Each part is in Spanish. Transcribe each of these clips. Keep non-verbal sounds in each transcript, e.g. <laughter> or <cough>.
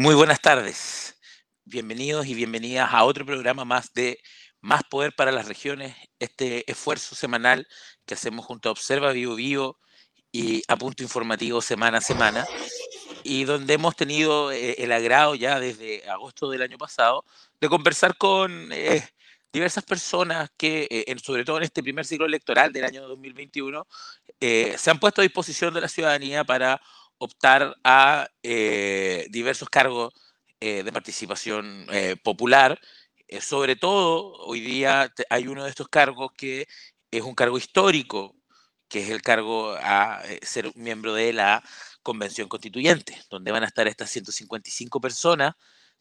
Muy buenas tardes. Bienvenidos y bienvenidas a otro programa más de Más Poder para las Regiones, este esfuerzo semanal que hacemos junto a Observa Vivo Vivo y a Punto Informativo semana a semana, y donde hemos tenido eh, el agrado ya desde agosto del año pasado de conversar con eh, diversas personas que, eh, sobre todo en este primer ciclo electoral del año 2021, se han puesto a disposición de la ciudadanía para optar a diversos cargos de participación popular. sobre todo, hoy día hay uno de estos cargos que es un cargo histórico, que es el cargo a ser miembro de la convención constituyente, donde van a estar estas 155 personas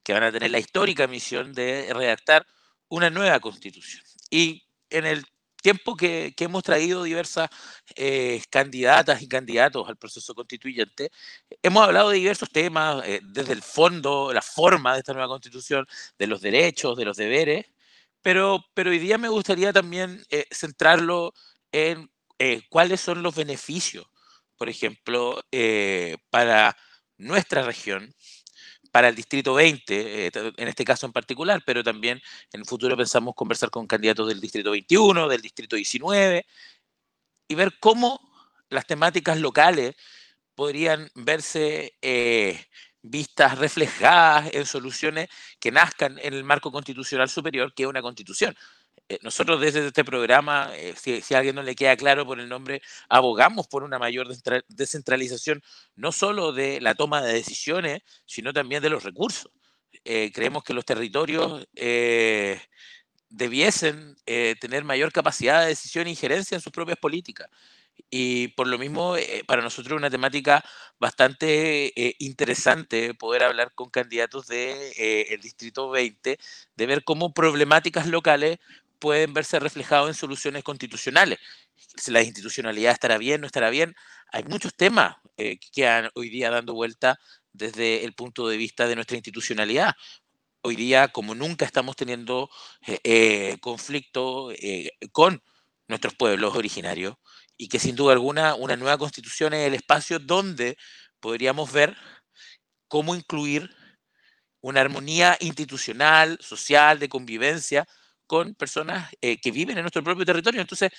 que van a tener la histórica misión de redactar una nueva constitución. Y en el tiempo que, hemos traído diversas eh, candidatas y candidatos al proceso constituyente, hemos hablado de diversos temas, eh, desde el fondo, la forma de esta nueva constitución, de los derechos, de los deberes, pero, pero hoy día me gustaría también eh, centrarlo en cuáles son los beneficios por ejemplo, eh, para nuestra región, para el Distrito 20, eh, en este caso en particular, pero también en el futuro pensamos conversar con candidatos del Distrito 21, del Distrito 19, y ver cómo las temáticas locales podrían verse eh, vistas reflejadas en soluciones que nazcan en el marco constitucional superior, que es una constitución. Eh, nosotros desde este programa, eh, si, a alguien no le queda claro por el nombre, abogamos por una mayor descentralización, no solo de la toma de decisiones, sino también de los recursos. Eh, creemos que los territorios debiesen tener mayor capacidad de decisión e injerencia en sus propias políticas. Y por lo mismo, para nosotros es una temática bastante interesante poder hablar con candidatos del de, Distrito 20, de ver cómo problemáticas locales pueden verse reflejados en soluciones constitucionales. Si la institucionalidad estará bien, no estará bien. Hay muchos temas eh, que quedan hoy día dando vuelta desde el punto de vista de nuestra institucionalidad. Hoy día, como nunca, estamos teniendo eh, eh, conflicto con nuestros pueblos originarios y que sin duda alguna una nueva constitución es el espacio donde podríamos ver cómo incluir una armonía institucional, social, de convivencia con personas eh, que viven en nuestro propio territorio. Entonces,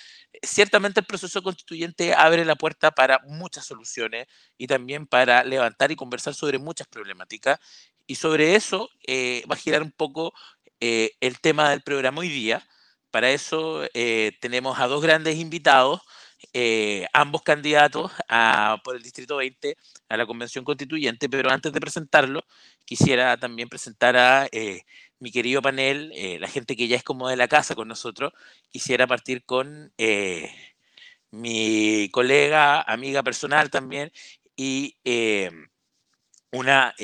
ciertamente el proceso constituyente abre la puerta para muchas soluciones y también para levantar y conversar sobre muchas problemáticas. Y sobre eso eh, va a girar un poco eh, el tema del programa hoy día. Para eso tenemos a dos grandes invitados, ambos candidatos a, por el Distrito 20 a la Convención Constituyente, pero antes de presentarlo, quisiera también presentar a mi querido panel, eh, la gente que ya es como de la casa con nosotros, quisiera partir con eh, mi colega, amiga personal también, y eh, una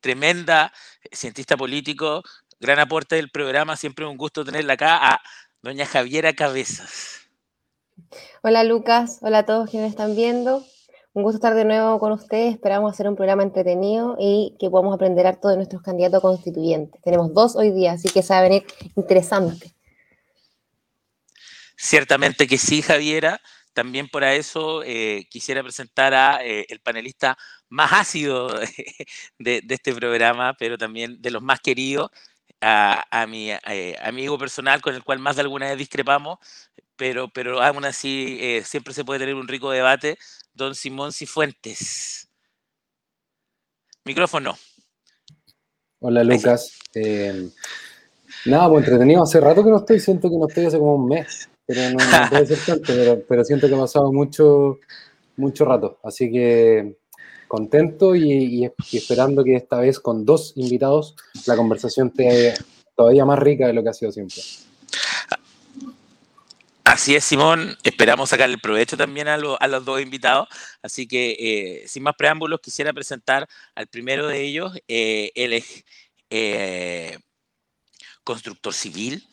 tremenda cientista político, gran aporte del programa, siempre un gusto tenerla acá, a doña Javiera Cabezas. Hola Lucas, hola a todos quienes están viendo. Un gusto estar de nuevo con ustedes. Esperamos hacer un programa entretenido y que podamos aprender harto de nuestros candidatos constituyentes. Tenemos dos hoy día, así que se va a venir interesante. Ciertamente que sí, Javiera. También por eso eh, quisiera presentar a eh, el panelista más ácido <laughs> de, este programa, pero también de los más queridos, a, mi eh, amigo personal con el cual más de alguna vez discrepamos, pero, pero aún así siempre se puede tener un rico debate don Simón Cifuentes. Micrófono. Hola Lucas. Eh, nada, pues entretenido. Hace rato que no estoy, siento que no estoy hace como un mes, pero no, <laughs> puede ser tanto, pero, siento que ha pasado mucho, mucho rato. Así que contento y, esperando que esta vez con dos invitados la conversación esté todavía más rica de lo que ha sido siempre. Así es, Simón. Esperamos sacar el provecho también a, los dos invitados. Así que, eh, sin más preámbulos, quisiera presentar al primero de ellos. Eh, él es eh, constructor civil,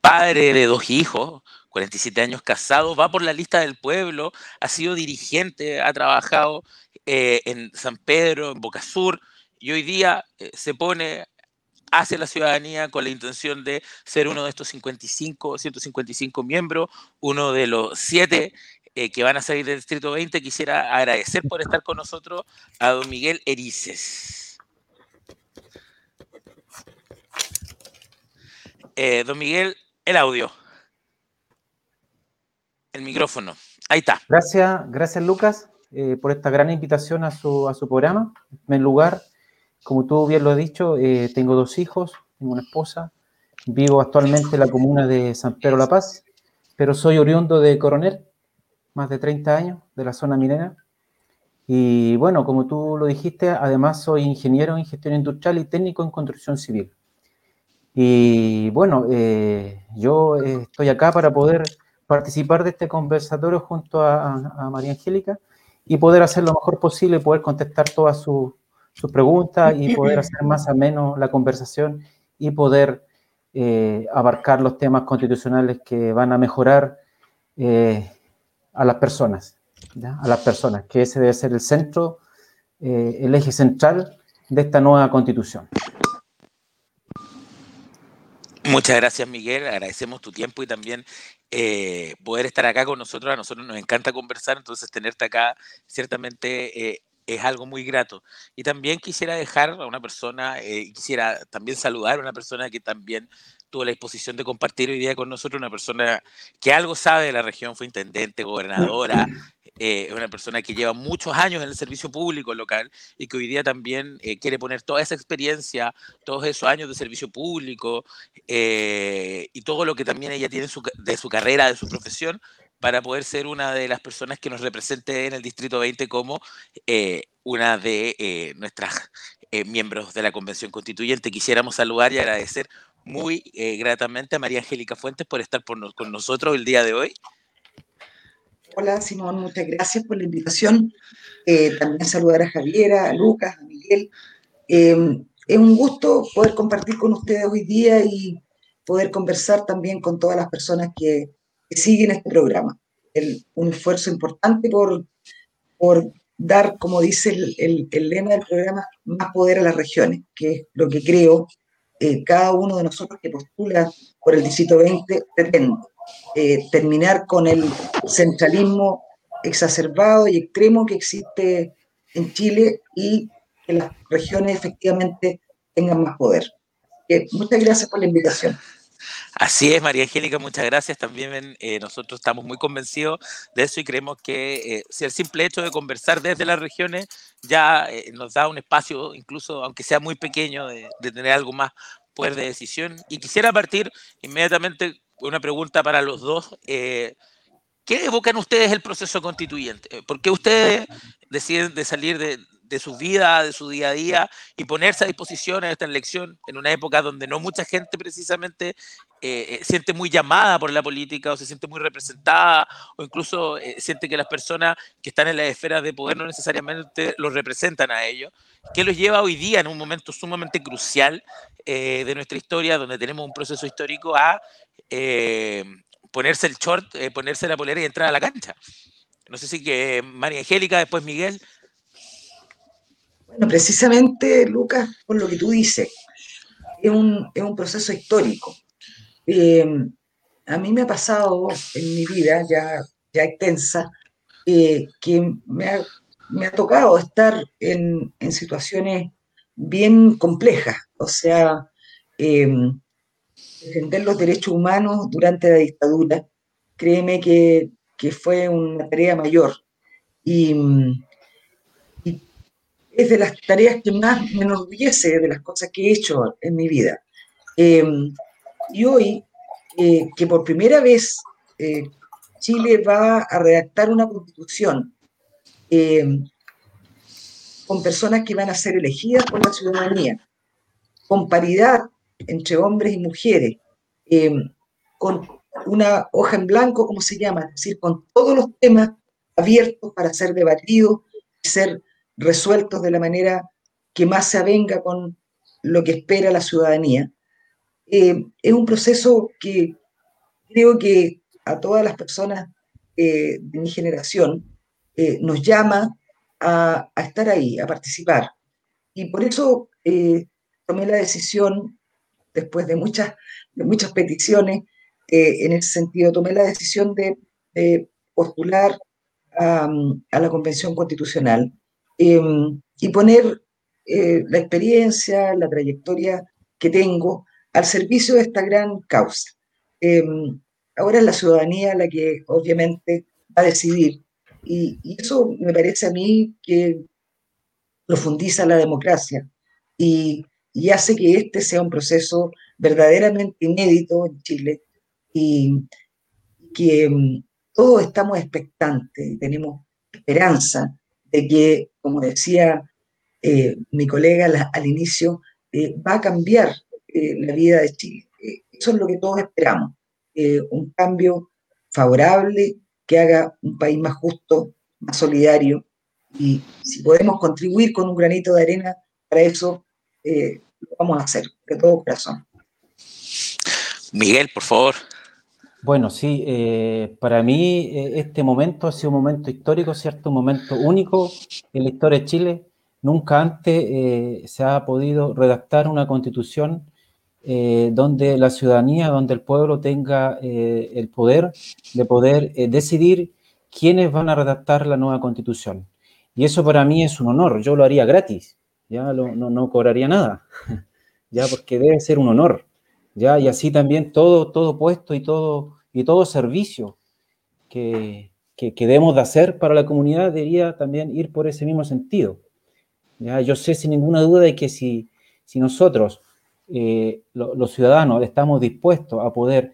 padre de dos hijos, 47 años casado, va por la lista del pueblo, ha sido dirigente, ha trabajado en San Pedro, en Boca Sur, y hoy día se pone hacia la ciudadanía con la intención de ser uno de estos 55, 155 miembros, uno de los siete eh, que van a salir del Distrito 20. Quisiera agradecer por estar con nosotros a don Miguel Erices. Eh, don Miguel, el audio. El micrófono. Ahí está. Gracias, gracias Lucas eh, por esta gran invitación a su, a su programa. En lugar, como tú bien lo has dicho, eh, tengo dos hijos, tengo una esposa, vivo actualmente en la comuna de San Pedro La Paz, pero soy oriundo de Coronel, más de 30 años, de la zona minera. Y bueno, como tú lo dijiste, además soy ingeniero en gestión industrial y técnico en construcción civil. Y bueno, eh, yo estoy acá para poder participar de este conversatorio junto a, María Angélica y poder hacer lo mejor posible, poder contestar todas sus preguntas y <laughs> poder hacer más ameno la conversación y poder eh, abarcar los temas constitucionales que van a mejorar eh, a las personas, a las personas, que ese debe ser el centro, eh, el eje central de esta nueva constitución. Muchas gracias, Miguel. Agradecemos tu tiempo y también eh, poder estar acá con nosotros. A nosotros nos encanta conversar, entonces tenerte acá ciertamente eh, es algo muy grato. Y también quisiera dejar a una persona, eh, quisiera también saludar a una persona que también tuvo la disposición de compartir hoy día con nosotros, una persona que algo sabe de la región, fue intendente, gobernadora, eh, es una persona que lleva muchos años en el servicio público local y que hoy día también eh, quiere poner toda esa experiencia, todos esos años de servicio público y todo lo que también ella tiene de su carrera, de su profesión, para poder ser una de las personas que nos represente en el Distrito 20 como una de nuestras miembros de la Convención Constituyente. Quisiéramos saludar y agradecer muy gratamente a María Angélica Fuentes por estar con nosotros el día de hoy. Hola Simón, muchas gracias por la invitación. Eh, también saludar a Javiera, a Lucas, a Miguel. Em, es un gusto poder compartir con ustedes hoy día y poder conversar también con todas las personas que, siguen este programa. un esfuerzo importante por, por dar, como dice el, el, lema del programa, más poder a las regiones, que es lo que creo eh, cada uno de nosotros que postula por el Distrito 20 pretende. Eh, terminar con el centralismo exacerbado y extremo que existe en Chile y que las regiones efectivamente tengan más poder. Eh, muchas gracias por la invitación. Así es, María Angélica, muchas gracias. También eh, nosotros estamos muy convencidos de eso y creemos que si el simple hecho de conversar desde las regiones ya nos da un espacio, incluso aunque sea muy pequeño, de, de, tener algo más poder de decisión. Y quisiera partir inmediatamente una pregunta para los dos. Eh, ¿Qué evocan ustedes el proceso constituyente? ¿Por qué ustedes deciden de salir de, de su vida, de su día a día y ponerse a disposición en esta elección en una época donde no mucha gente precisamente eh, eh, siente muy llamada por la política o se siente muy representada o incluso siente que las personas que están en la esfera de poder no necesariamente los representan a ellos? ¿Qué los lleva hoy día en un momento sumamente crucial de nuestra historia donde tenemos un proceso histórico a eh, ponerse el short, eh, ponerse la polera y entrar a la cancha. No sé si que María Angélica, después Miguel. Bueno, precisamente, Lucas, por lo que tú dices, es un, proceso histórico. Eh, a mí me ha pasado en mi vida, ya, ya extensa, que me ha, tocado estar en, situaciones bien complejas. O sea, defender los derechos humanos durante la dictadura, créeme que, fue una tarea mayor. Y, es de las tareas que más me enorgullece de las cosas que he hecho en mi vida. Eh, y hoy, eh, que por primera vez eh, Chile va a redactar una constitución con personas que van a ser elegidas por la ciudadanía, con paridad entre hombres y mujeres, eh, con una hoja en blanco, como se llama, es decir, con todos los temas abiertos para ser debatidos y ser resueltos de la manera que más se avenga con lo que espera la ciudadanía. Eh, es un proceso que creo que a todas las personas eh, de mi generación nos llama a, estar ahí, a participar. Y por eso tomé la decisión después de muchas, de muchas peticiones, eh, en ese sentido tomé la decisión de, postular a, la Convención Constitucional em, y poner eh, la experiencia, la trayectoria que tengo al servicio de esta gran causa. Em, ahora es la ciudadanía la que obviamente va a decidir y, eso me parece a mí que profundiza la democracia y, y, hace que este sea un proceso verdaderamente inédito en Chile y que em, todos estamos expectantes y tenemos esperanza de que, como decía eh, mi colega al inicio, eh, va a cambiar eh, la vida de Chile. eso es lo que todos esperamos, un cambio favorable que haga un país más justo, más solidario, y si podemos contribuir con un granito de arena para eso, lo vamos a hacer de todo corazón. Miguel, por favor. Bueno, sí, eh, para mí eh, este momento ha sido un momento histórico, ¿cierto? Un momento único en la historia de Chile. Nunca antes eh, se ha podido redactar una constitución donde la ciudadanía, donde el pueblo tenga el poder de poder decidir quiénes van a redactar la nueva constitución. Y eso para mí es un honor, yo lo haría gratis, ya no, no cobraría nada, <laughs> ya porque debe ser un honor. ¿Ya? Y así también todo, todo puesto y todo, y todo servicio que, que, debemos de hacer para la comunidad debería también ir por ese mismo sentido. ¿ya? Yo sé sin ninguna duda de que si, si nosotros, eh, los ciudadanos, estamos dispuestos a poder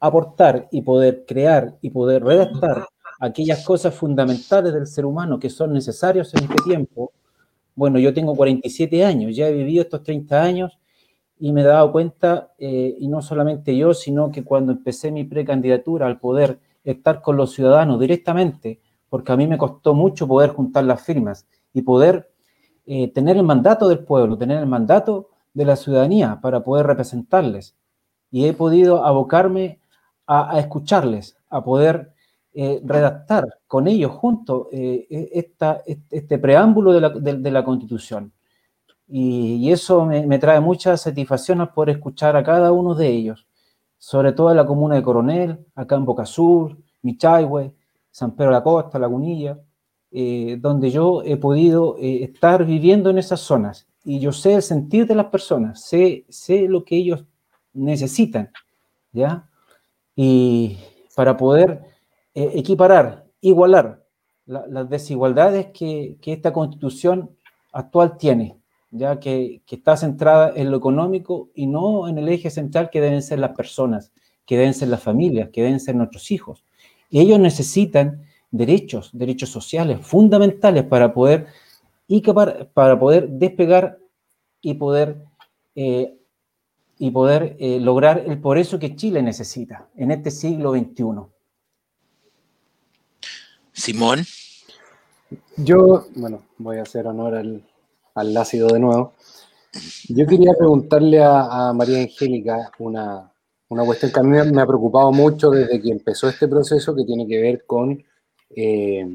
aportar y poder crear y poder redactar aquellas cosas fundamentales del ser humano que son necesarios en este tiempo, bueno, yo tengo 47 años, ya he vivido estos 30 años y me he dado cuenta, eh, y no solamente yo, sino que cuando empecé mi precandidatura al poder estar con los ciudadanos directamente, porque a mí me costó mucho poder juntar las firmas y poder eh, tener el mandato del pueblo, tener el mandato de la ciudadanía para poder representarles. Y he podido abocarme a, escucharles, a poder eh, redactar con ellos juntos e, esta, este preámbulo de la, de la Constitución. Y, eso me, trae mucha satisfacción al poder escuchar a cada uno de ellos, sobre todo en la comuna de Coronel, acá en Boca Sur, Michayhue, San Pedro de la Costa, Lagunilla, eh, donde yo he podido eh, estar viviendo en esas zonas. Y yo sé el sentir de las personas, sé, sé lo que ellos necesitan, ¿ya? Y para poder eh, equiparar, igualar las desigualdades que, que esta constitución actual tiene ya que, está centrada en lo económico y no en el eje central que deben ser las personas, que deben ser las familias, que deben ser nuestros hijos. Y ellos necesitan derechos, derechos sociales fundamentales para poder, y para, para poder despegar y poder, eh, y poder eh, lograr el por eso que Chile necesita en este siglo XXI. Simón. Yo, bueno, voy a hacer honor al, al ácido de nuevo. Yo quería preguntarle a, María Angélica una, una, cuestión que a mí me ha preocupado mucho desde que empezó este proceso, que tiene que ver con, eh,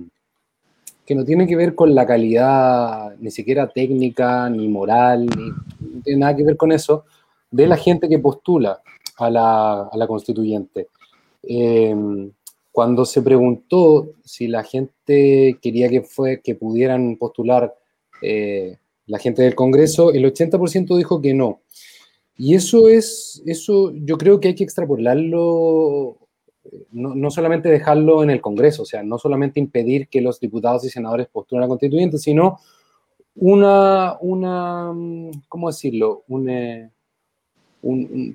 que no tiene que ver con la calidad ni siquiera técnica, ni moral, ni, nada que ver con eso, de la gente que postula a la, a la constituyente. Eh, cuando se preguntó si la gente quería que, fue, que pudieran postular eh, la gente del Congreso, el 80% dijo que no. Y eso es, eso yo creo que hay que extrapolarlo, no, no, solamente dejarlo en el Congreso, o sea, no solamente impedir que los diputados y senadores postulen a constituyente, sino una, una ¿cómo decirlo? Eh,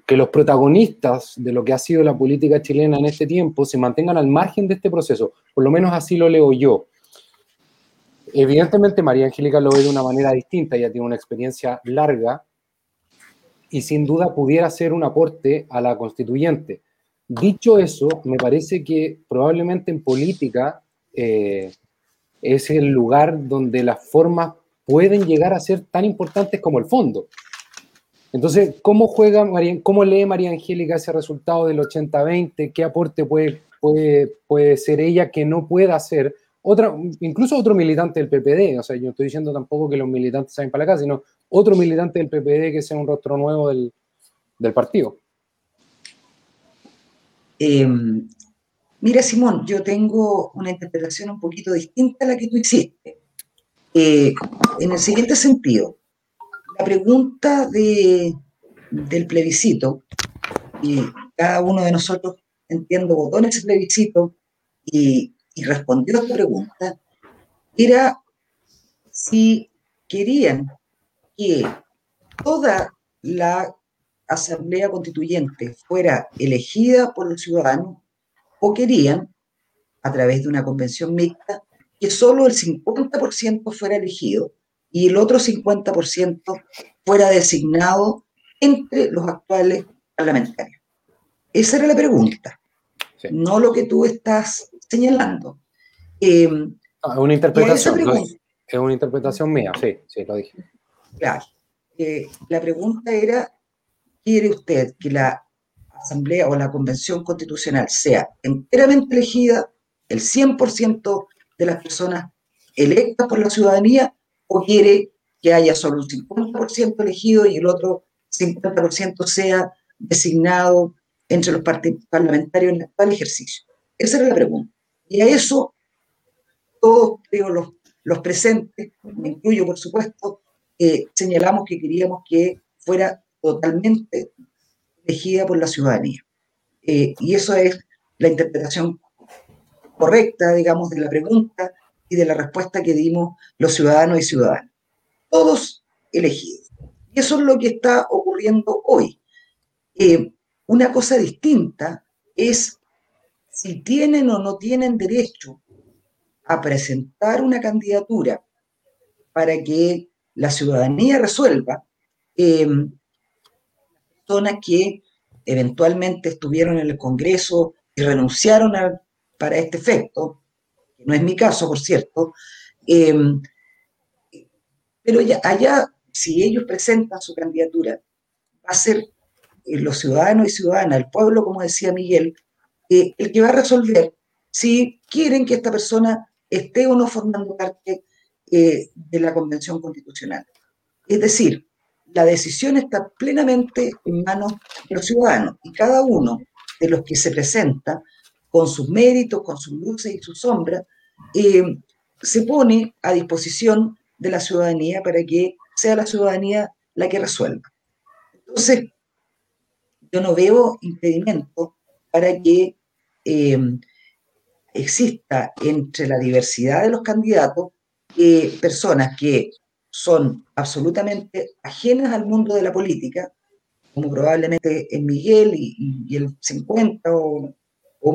que los protagonistas de lo que ha sido la política chilena en este tiempo se mantengan al margen de este proceso, por lo menos así lo leo yo. Evidentemente María Angélica lo ve de una manera distinta, ella tiene una experiencia larga y sin duda pudiera ser un aporte a la constituyente. Dicho eso, me parece que probablemente en política eh, es el lugar donde las formas pueden llegar a ser tan importantes como el fondo. Entonces, ¿cómo juega María, cómo lee María Angélica ese resultado del 80-20? ¿Qué aporte puede, puede, puede ser ella que no pueda hacer? Otra, incluso otro militante del PPD, o sea, yo no estoy diciendo tampoco que los militantes salgan para acá, sino otro militante del PPD que sea un rostro nuevo del, partido. Em, mira, Simón, yo tengo una interpretación un poquito distinta a la que tú hiciste. Eh, en el siguiente sentido, la pregunta de del plebiscito, y cada uno de nosotros, entiendo, votó en plebiscito y, y respondió a esta pregunta, era si querían que toda la asamblea constituyente fuera elegida por los ciudadanos o querían, a través de una convención mixta, que solo el 50% fuera elegido y el otro 50% fuera designado entre los actuales parlamentarios. Esa era la pregunta, no lo que tú estás señalando. Eh, es una interpretación, es una interpretación mía, sí, sí, lo dije. Claro. Eh, la pregunta era, ¿quiere usted que la Asamblea o la Convención Constitucional sea enteramente elegida, el 100% de las personas electas por la ciudadanía, o quiere que haya solo un 50% elegido y el otro 50% sea designado entre los parlamentarios en el actual ejercicio? Esa era la pregunta. Y a eso todos, creo, los, los presentes, me incluyo por supuesto, eh, señalamos que queríamos que fuera totalmente elegida por la ciudadanía. Eh, y eso es la interpretación correcta, digamos, de la pregunta y de la respuesta que dimos los ciudadanos y ciudadanas. Todos elegidos. Y eso es lo que está ocurriendo hoy. Eh, una cosa distinta es si tienen o no tienen derecho a presentar una candidatura para que la ciudadanía resuelva, eh, personas que eventualmente estuvieron en el Congreso y renunciaron para este efecto, que no es mi caso, por cierto, eh, pero allá, si ellos presentan su candidatura, va a ser eh, los ciudadanos y ciudadanas, el pueblo, como decía Miguel, eh, el que va a resolver si quieren que esta persona esté o no formando parte de la Convención Constitucional. Es decir, la decisión está plenamente en manos de los ciudadanos y cada uno de los que se presenta con sus méritos, con sus luces y sus sombras, eh, se pone a disposición de la ciudadanía para que sea la ciudadanía la que resuelva. Entonces, yo no veo impedimento para que eh, exista entre la diversidad de los candidatos eh, personas que son absolutamente ajenas al mundo de la política, como probablemente en Miguel y, el 50 o,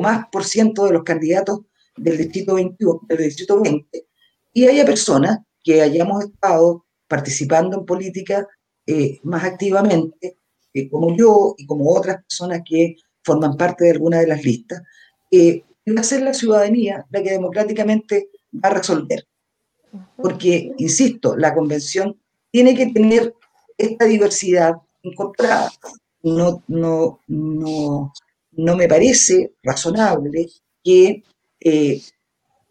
más por ciento de los candidatos del distrito, 21, del distrito 20, y haya personas que hayamos estado participando en política eh, más activamente, eh, como yo y como otras personas que forman parte de alguna de las listas, eh, va a ser la ciudadanía la que democráticamente va a resolver. Porque, insisto, la convención tiene que tener esta diversidad incorporada. No, no, no, no me parece razonable que eh,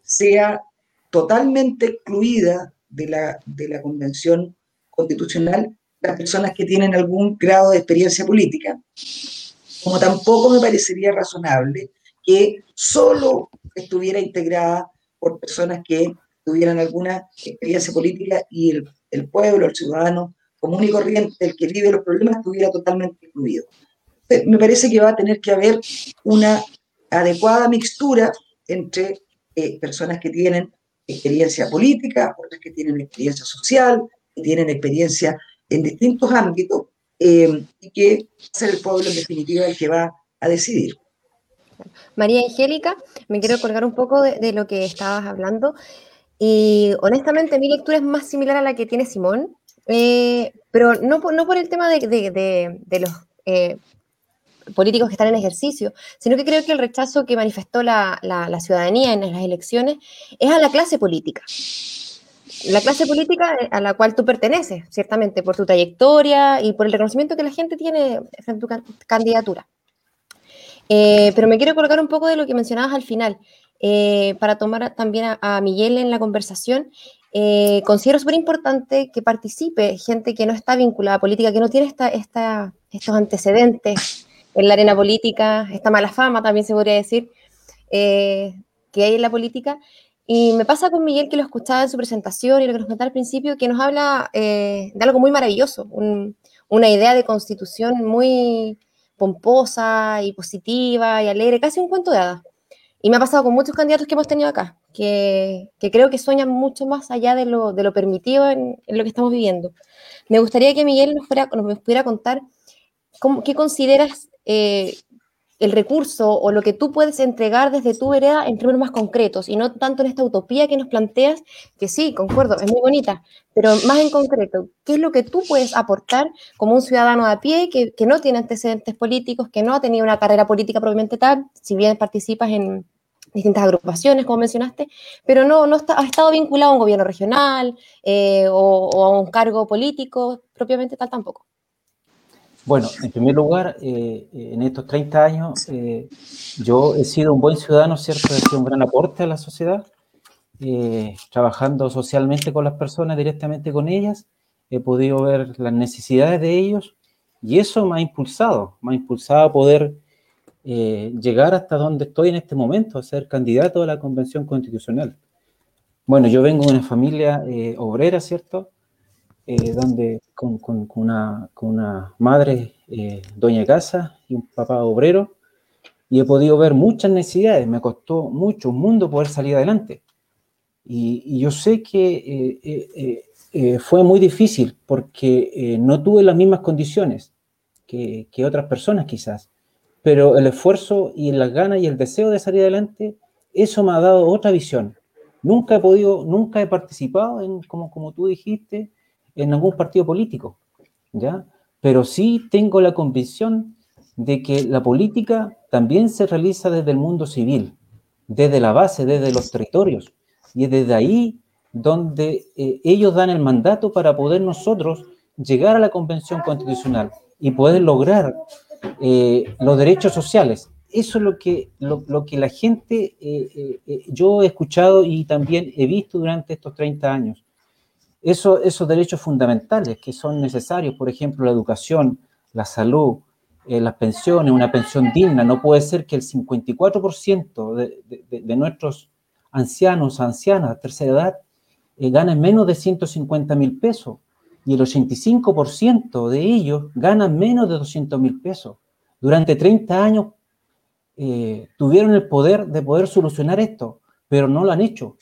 sea totalmente excluida de la, de la convención constitucional las personas que tienen algún grado de experiencia política, como tampoco me parecería razonable que solo estuviera integrada por personas que tuvieran alguna experiencia política y el, el, pueblo, el ciudadano común y corriente, el que vive los problemas, estuviera totalmente incluido. Me parece que va a tener que haber una adecuada mixtura entre eh, personas que tienen experiencia política, otras que tienen experiencia social, que tienen experiencia en distintos ámbitos, eh, y que ser el pueblo en definitiva el que va a decidir. María Angélica, me quiero colgar un poco de, lo que estabas hablando. Y honestamente mi lectura es más similar a la que tiene Simón, eh, pero no por, no por el tema de, de, de, los eh, políticos que están en ejercicio, sino que creo que el rechazo que manifestó la, la, ciudadanía en las elecciones es a la clase política. La clase política a la cual tú perteneces, ciertamente, por tu trayectoria y por el reconocimiento que la gente tiene en tu candidatura. Eh, pero me quiero colocar un poco de lo que mencionabas al final. Eh, para tomar también a, Miguel en la conversación, eh, considero súper importante que participe gente que no está vinculada a política, que no tiene esta, estos antecedentes en la arena política, esta mala fama también se podría decir, eh, que hay en la política. Y me pasa con Miguel que lo escuchaba en su presentación y lo que nos contaba al principio, que nos habla de algo muy maravilloso, un, una idea de constitución muy pomposa y positiva y alegre, casi un cuento de hadas. Y me ha pasado con muchos candidatos que hemos tenido acá, que, creo que sueñan mucho más allá de lo, de lo permitido en, lo que estamos viviendo. Me gustaría que Miguel nos, fuera, nos pudiera contar cómo, qué consideras eh, el recurso o lo que tú puedes entregar desde tu vereda en términos más concretos y no tanto en esta utopía que nos planteas, que sí, concuerdo, es muy bonita, pero más en concreto, ¿qué es lo que tú puedes aportar como un ciudadano a pie que, no tiene antecedentes políticos, que no ha tenido una carrera política propiamente tal, si bien participas en distintas agrupaciones, como mencionaste, pero no, no ha estado vinculado a un gobierno regional eh, o a un cargo político propiamente tal tampoco? Bueno, en primer lugar, eh, en estos 30 años eh, yo he sido un buen ciudadano, ¿cierto? He sido un gran aporte a la sociedad, eh, trabajando socialmente con las personas, directamente con ellas. He podido ver las necesidades de ellos y eso me ha impulsado, me ha impulsado a poder llegar hasta donde estoy en este momento, a ser candidato a la Convención Constitucional. Bueno, yo vengo de una familia obrera, ¿cierto? Eh, donde con, una, con, una, madre eh, doña de casa y un papá obrero, y he podido ver muchas necesidades. Me costó mucho, un mundo poder salir adelante. Y, yo sé que eh, fue muy difícil porque no tuve las mismas condiciones que, que otras personas quizás, pero el esfuerzo y las ganas y el deseo de salir adelante, eso me ha dado otra visión. Nunca he podido, nunca he participado en, como, como tú dijiste, en algún partido político, ¿ya? Pero sí tengo la convicción de que la política también se realiza desde el mundo civil, desde la base, desde los territorios, y es desde ahí donde eh, ellos dan el mandato para poder nosotros llegar a la Convención Constitucional y poder lograr eh, los derechos sociales. Eso es lo que, lo, que la gente, eh, yo he escuchado y también he visto durante estos 30 años esos derechos fundamentales que son necesarios, por ejemplo, la educación, la salud, eh, las pensiones, una pensión digna. No puede ser que el 54% de, nuestros ancianos, ancianas de tercera edad, eh, ganen menos de 150 mil pesos y el 85% de ellos ganan menos de 200 mil pesos. Durante 30 años eh, tuvieron el poder de poder solucionar esto, pero no lo han hecho.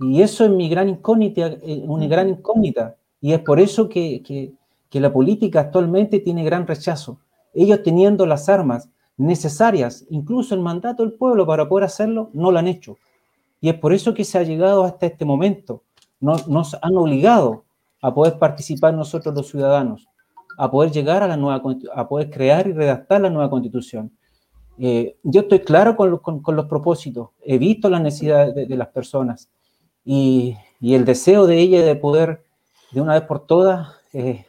Y eso es mi gran incógnita, eh, una gran incógnita. Y es por eso que, que, la política actualmente tiene gran rechazo. Ellos teniendo las armas necesarias, incluso el mandato del pueblo para poder hacerlo, no lo han hecho. Y es por eso que se ha llegado hasta este momento. Nos, nos han obligado a poder participar nosotros los ciudadanos, a poder llegar a la nueva, a poder crear y redactar la nueva constitución. Eh, yo estoy claro con, con, los propósitos, he visto las necesidades de, de las personas, y, el deseo de ella de poder, de una vez por todas, eh,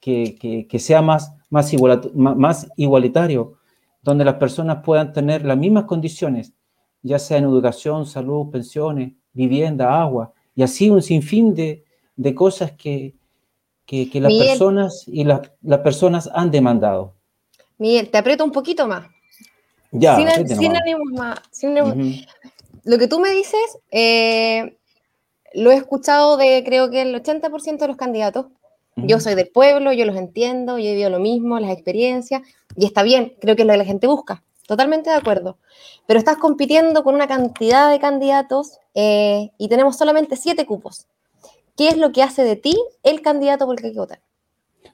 que, sea más, más, más igualitario, donde las personas puedan tener las mismas condiciones, ya sea en educación, salud, pensiones, vivienda, agua, y así un sinfín de, de cosas que, que, las personas y las, las personas han demandado. Miguel, te aprieto un poquito más. Ya, sin, sin más. Sin lo que tú me dices, eh, lo he escuchado de creo que el 80% de los candidatos. Yo soy del pueblo, yo los entiendo, yo he vivido lo mismo, las experiencias, y está bien, creo que es lo que la gente busca. Totalmente de acuerdo. Pero estás compitiendo con una cantidad de candidatos eh, y tenemos solamente siete cupos. ¿Qué es lo que hace de ti el candidato por el que hay que votar?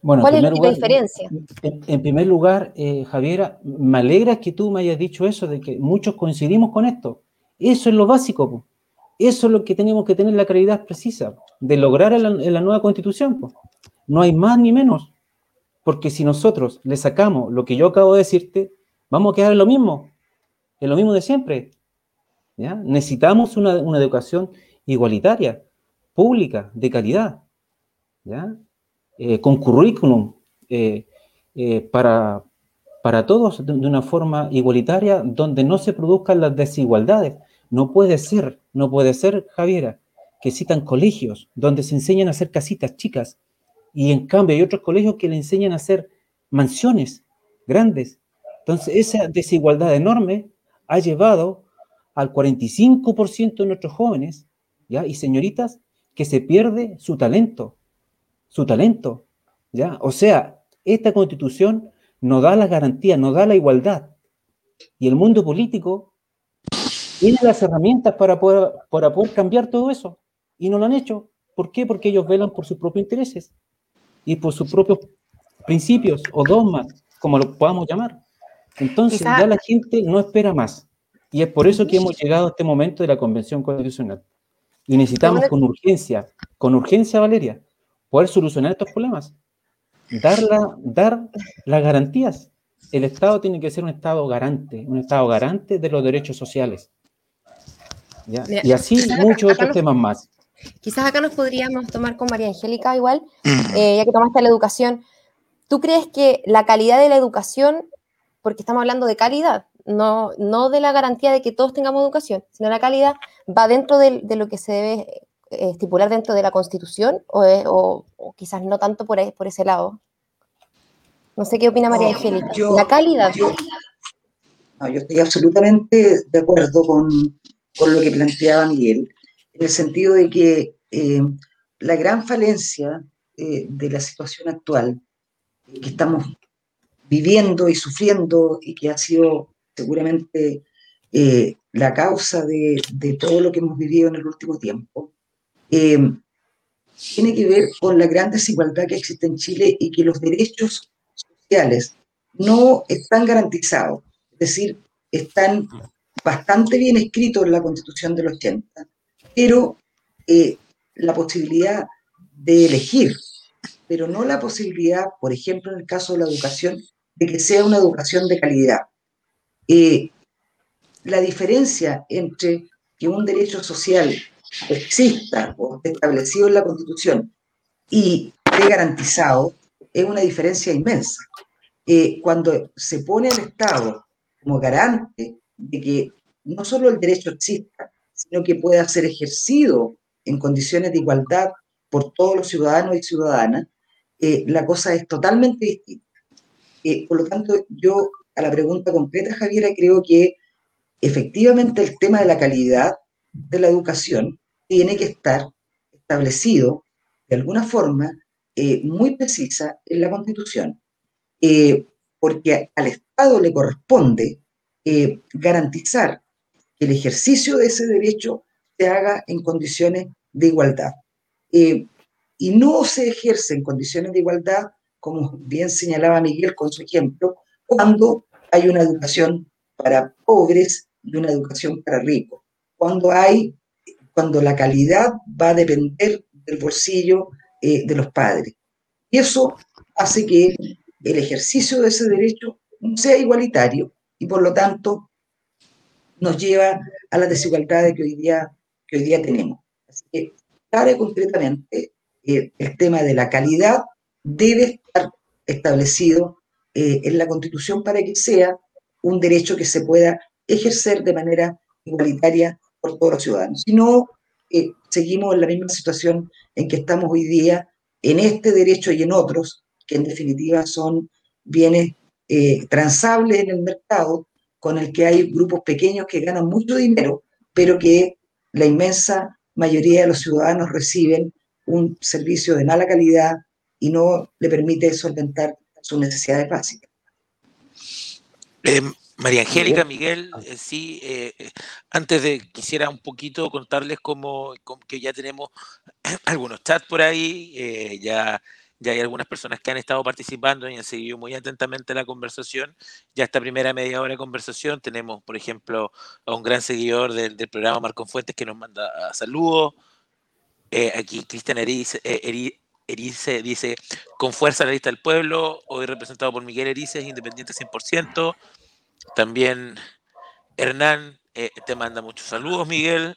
Bueno, ¿Cuál es la diferencia? En, primer lugar, eh, Javiera, me alegra que tú me hayas dicho eso, de que muchos coincidimos con esto. Eso es lo básico. Eso es lo que tenemos que tener la claridad precisa de lograr en la, nueva constitución. No hay más ni menos. Porque si nosotros le sacamos lo que yo acabo de decirte, vamos a quedar en lo mismo, en lo mismo de siempre. Necesitamos una, educación igualitaria, pública, de calidad. Eh, con currículum eh, eh, para, para todos de una forma igualitaria, donde no se produzcan las desigualdades. No puede ser, no puede ser, Javiera, que citan colegios donde se enseñan a hacer casitas chicas y en cambio hay otros colegios que le enseñan a hacer mansiones grandes. Entonces, esa desigualdad enorme ha llevado al 45% de nuestros jóvenes ¿ya? y señoritas que se pierde su talento, su talento, ¿Ya? O sea, esta constitución no da la garantía, no da la igualdad. Y el mundo político tiene las herramientas para poder, para poder cambiar todo eso. Y no lo han hecho. ¿Por qué? Porque ellos velan por sus propios intereses y por sus propios principios o dogmas, como lo podamos llamar. Entonces ya la gente no espera más. Y es por eso que hemos llegado a este momento de la Convención Constitucional. Y necesitamos con urgencia, con urgencia, Valeria, poder solucionar estos problemas. Dar, dar las garantías. El Estado tiene que ser un Estado garante, un Estado garante de los derechos sociales. Y así muchos otros temas más. Quizás acá nos podríamos tomar con María Angélica igual, eh, ya que tomaste la educación. ¿Tú crees que la calidad de la educación, porque estamos hablando de calidad, no, no de la garantía de que todos tengamos educación, sino la calidad, va dentro de, lo que se debe eh, estipular dentro de la Constitución o, quizás no tanto por, por ese lado? No sé qué opina María Angélica. la calidad. Yo, yo estoy absolutamente de acuerdo con, con lo que planteaba Miguel en el sentido de que eh, la gran falencia eh, de la situación actual que estamos viviendo y sufriendo y que ha sido seguramente eh, la causa de, todo lo que hemos vivido en el último tiempo, tiene que ver con la gran desigualdad que existe en Chile y que los derechos sociales no están garantizados, es decir, están bastante bien escritos en la Constitución del 80, pero eh, la posibilidad de elegir, pero no la posibilidad, por ejemplo, en el caso de la educación, de que sea una educación de calidad. Eh, la diferencia entre que un derecho social exista o establecido en la Constitución y esté garantizado es una diferencia inmensa. Eh, cuando se pone al Estado como garante de que no solo el derecho exista, sino que pueda ser ejercido en condiciones de igualdad por todos los ciudadanos y ciudadanas, eh, la cosa es totalmente distinta. Eh, por lo tanto, yo a la pregunta completa, Javiera, creo que efectivamente el tema de la calidad de la educación tiene que estar establecido de alguna forma eh, muy precisa en la Constitución, porque al Estado le corresponde garantizar que el ejercicio de ese derecho se haga en condiciones de igualdad. Eh, y no se ejerce en condiciones de igualdad, como bien señalaba Miguel con su ejemplo, cuando hay una educación para pobres y una educación para ricos, cuando hay, cuando la calidad va a depender del bolsillo eh, de los padres. Y eso hace que el ejercicio de ese derecho no sea igualitario y por lo tanto nos lleva a las desigualdades que hoy día, que hoy día tenemos. Así que, claro concretamente, el tema de la calidad debe estar establecido eh, en la Constitución para que sea un derecho que se pueda ejercer de manera igualitaria por todos los ciudadanos. Si no, eh, seguimos en la misma situación en que estamos hoy día, en este derecho y en otros, que en definitiva son bienes transables en el mercado, con el que hay grupos pequeños que ganan mucho dinero, pero que la inmensa mayoría de los ciudadanos reciben un servicio de mala calidad y no le permite solventar sus necesidades básicas. Eh, María Angélica, Miguel, eh, sí, eh, antes de quisiera un poquito contarles cómo, que ya tenemos <clears throat> algunos chats por ahí, ya ya hay algunas personas que han estado participando y han seguido muy atentamente la conversación. Ya esta primera media hora de conversación tenemos, por ejemplo, a un gran seguidor del, programa, Marco Fuentes, que nos manda saludos. Eh, aquí Cristian Erice, eh, Erice, dice, con fuerza la lista del pueblo, hoy representado por Miguel Erice, independiente 100%. También Hernán eh, te manda muchos saludos, Miguel.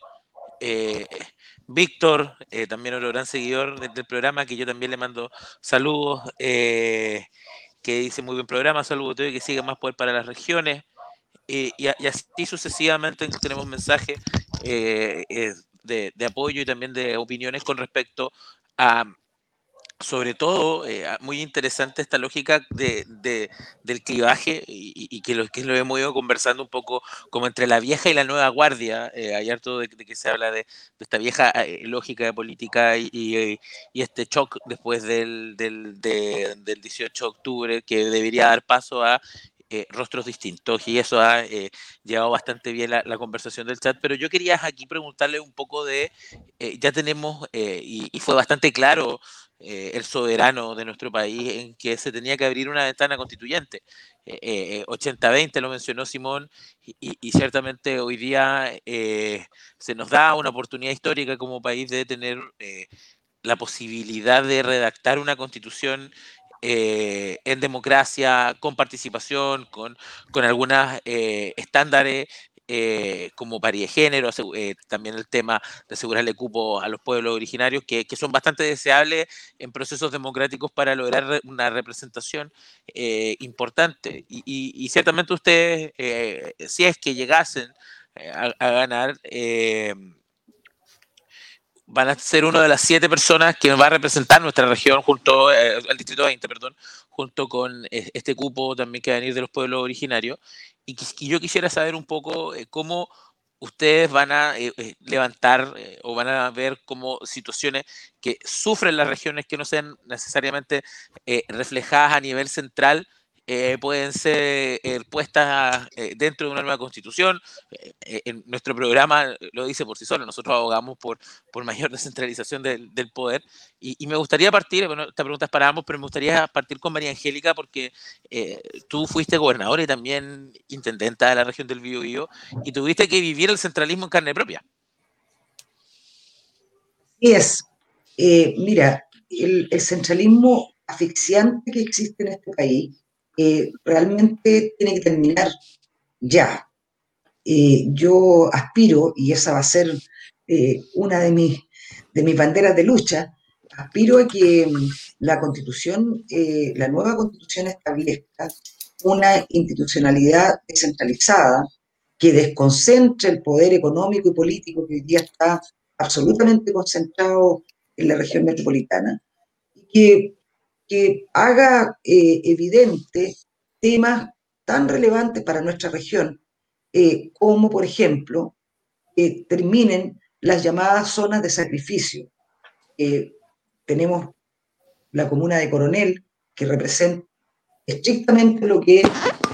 Víctor, eh, también otro gran seguidor del, programa, que yo también le mando saludos, eh, que dice muy buen programa, saludos a que siga más poder para las regiones. Eh, y, así sucesivamente tenemos mensajes de, apoyo y también de opiniones con respecto a, sobre todo, eh, muy interesante esta lógica de, del clivaje y, que, lo, que lo hemos ido conversando un poco como entre la vieja y la nueva guardia. Eh, hay de, que se habla de, esta vieja eh, lógica de política y, este shock después del, del, del 18 de octubre que debería dar paso a eh, rostros distintos y eso ha eh, llevado bastante bien la, conversación del chat, pero yo quería aquí preguntarle un poco de, eh, ya tenemos, y, fue bastante claro el soberano de nuestro país en que se tenía que abrir una ventana constituyente. 80-20 lo mencionó Simón y, ciertamente hoy día se nos da una oportunidad histórica como país de tener la posibilidad de redactar una constitución eh, en democracia, con participación, con, con algunos eh, estándares eh, como paridad de género, también el tema de asegurarle cupo a los pueblos originarios, que, son bastante deseables en procesos democráticos para lograr una representación importante. Y, ciertamente ustedes, si es que llegasen a, a ganar, van a ser una de las siete personas que va a representar nuestra región junto eh, al distrito 20, perdón, junto con eh, este cupo también que va a venir de los pueblos originarios. Y, yo quisiera saber un poco eh, cómo ustedes van a levantar o van a ver como situaciones que sufren las regiones que no sean necesariamente reflejadas a nivel central eh, pueden ser eh, puestas eh, dentro de una nueva constitución. en nuestro programa lo dice por sí solo, nosotros abogamos por, por mayor <laughs> descentralización del, del poder. Y, me gustaría partir, bueno, esta pregunta es para ambos, pero me gustaría partir con María Angélica porque tú fuiste gobernadora y también intendenta de la región del Biobío y tuviste que vivir el centralismo en carne propia. Y es, mira, el, el centralismo asfixiante que existe en este país eh, realmente tiene que terminar ya. Eh, yo aspiro, y esa va a ser eh, una de mis, de mis banderas de lucha, aspiro a que mm, la constitución, la nueva constitución establezca una institucionalidad descentralizada que desconcentre el poder económico y político que hoy día está absolutamente concentrado en la región metropolitana y que que haga eh, evidente temas tan relevantes para nuestra región, eh, como por ejemplo, terminen las llamadas zonas de sacrificio. tenemos la comuna de Coronel, que representa estrictamente lo que es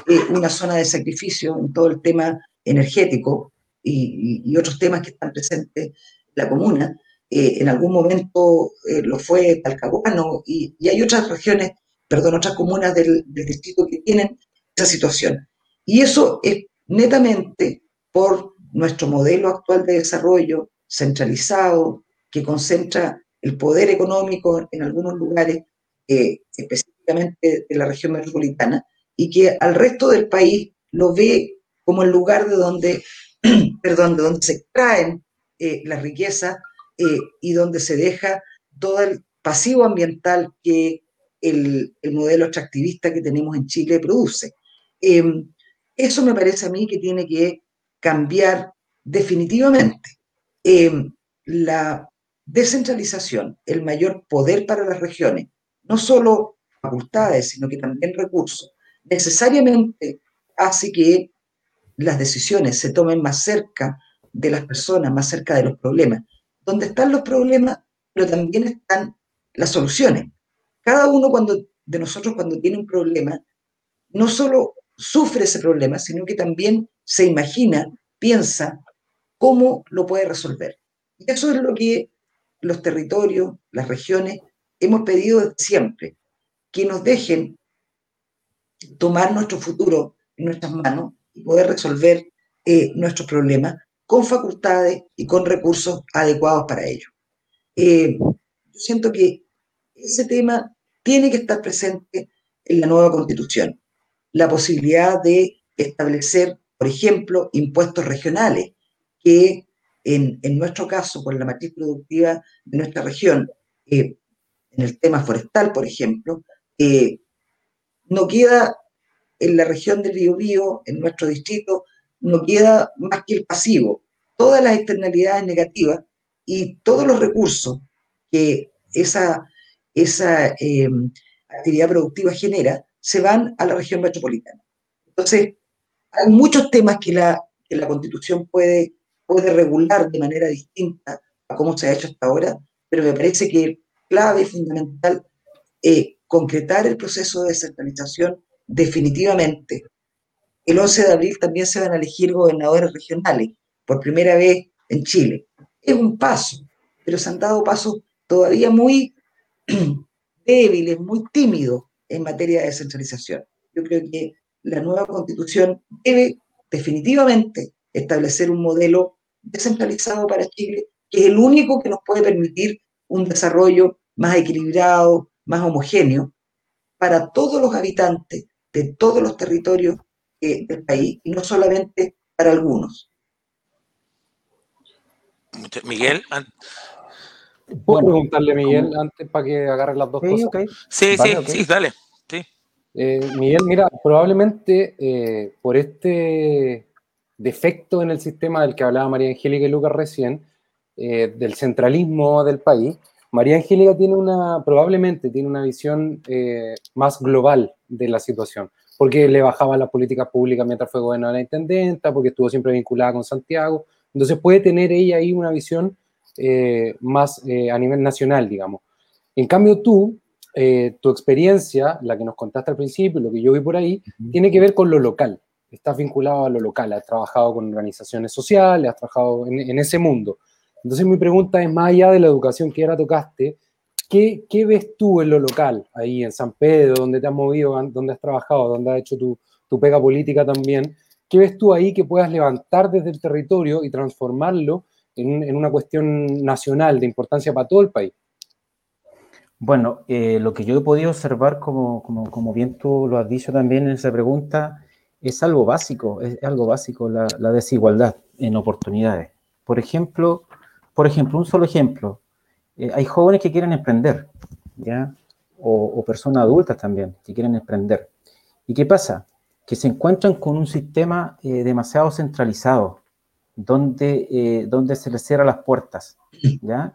eh, una zona de sacrificio en todo el tema energético y, y otros temas que están presentes en la comuna, eh, en algún momento eh, lo fue Talcahuano y, hay otras regiones, perdón, otras comunas del, distrito que tienen esa situación. Y eso es netamente por nuestro modelo actual de desarrollo centralizado, que concentra el poder económico en algunos lugares, eh, específicamente de la región metropolitana, y que al resto del país lo ve como el lugar de donde, <clears throat> perdón, de donde se extraen las riquezas eh, y donde se deja todo el pasivo ambiental que el, modelo extractivista que tenemos en Chile produce. Em, eso me parece a mí que tiene que cambiar definitivamente. Em, la descentralización, el mayor poder para las regiones, no solo facultades, sino que también recursos, necesariamente hace que las decisiones se tomen más cerca de las personas, más cerca de los problemas donde están los problemas, pero también están las soluciones. Cada uno cuando, de nosotros cuando tiene un problema, no solo sufre ese problema, sino que también se imagina, piensa cómo lo puede resolver. Y eso es lo que los territorios, las regiones, hemos pedido siempre, que nos dejen tomar nuestro futuro en nuestras manos y poder resolver eh, nuestros problemas con facultades y con recursos adecuados para ello. Eh, yo siento que ese tema tiene que estar presente en la nueva constitución. La posibilidad de establecer, por ejemplo, impuestos regionales, que en, nuestro caso, por la matriz productiva de nuestra región, eh, en el tema forestal, por ejemplo, eh, no queda en la región del Biobío, en nuestro distrito, no queda más que el pasivo, todas las externalidades negativas y todos los recursos que esa, esa eh, actividad productiva genera, se van a la región metropolitana. Entonces, hay muchos temas que la, que la Constitución puede, puede regular de manera distinta a cómo se ha hecho hasta ahora, pero me parece que clave y fundamental eh, concretar el proceso de descentralización definitivamente. El 11 de abril también se van a elegir gobernadores regionales, por primera vez en Chile. Es un paso, pero se han dado pasos todavía muy <clears throat> débiles, muy tímidos en materia de descentralización. Yo creo que la nueva constitución debe definitivamente establecer un modelo descentralizado para Chile, que es el único que nos puede permitir un desarrollo más equilibrado, más homogéneo para todos los habitantes de todos los territorios eh, del país y no solamente para algunos. Miguel, ¿puedo preguntarle, Miguel, antes para que agarre las dos cosas? Sí, sí, sí, dale. Eh, Miguel, mira, probablemente eh, por este defecto en el sistema del que hablaba María Angélica y Lucas recién, del centralismo del país, María Angélica tiene una, probablemente tiene una visión eh, más global de la situación, porque le bajaba las políticas públicas mientras fue gobernadora intendenta, porque estuvo siempre vinculada con Santiago, entonces puede tener ella ahí una visión eh, más eh, a nivel nacional, digamos. En cambio tú, tu experiencia, la que nos contaste al principio, lo que yo vi por ahí, tiene que ver con lo local, estás vinculado a lo local, has trabajado con organizaciones sociales, has trabajado en, en ese mundo. Entonces mi pregunta es, más allá de la educación que ahora tocaste, ¿qué, ¿qué, ves tú en lo local, ahí en San Pedro, donde te has movido, donde has trabajado, donde has hecho tu, pega política también? ¿Qué ves tú ahí que puedas levantar desde el territorio y transformarlo en, una cuestión nacional de importancia para todo el país? Bueno, eh, lo que yo he podido observar, como, bien tú lo has dicho también en esa pregunta, es algo básico, es algo básico, la, la desigualdad en oportunidades. Por ejemplo, por ejemplo, un solo ejemplo. Eh, hay jóvenes que quieren emprender, ¿ya? O, personas adultas también que quieren emprender. ¿Y qué pasa? Que se encuentran con un sistema eh, demasiado centralizado, donde, eh, donde se les cierran las puertas, ¿ya?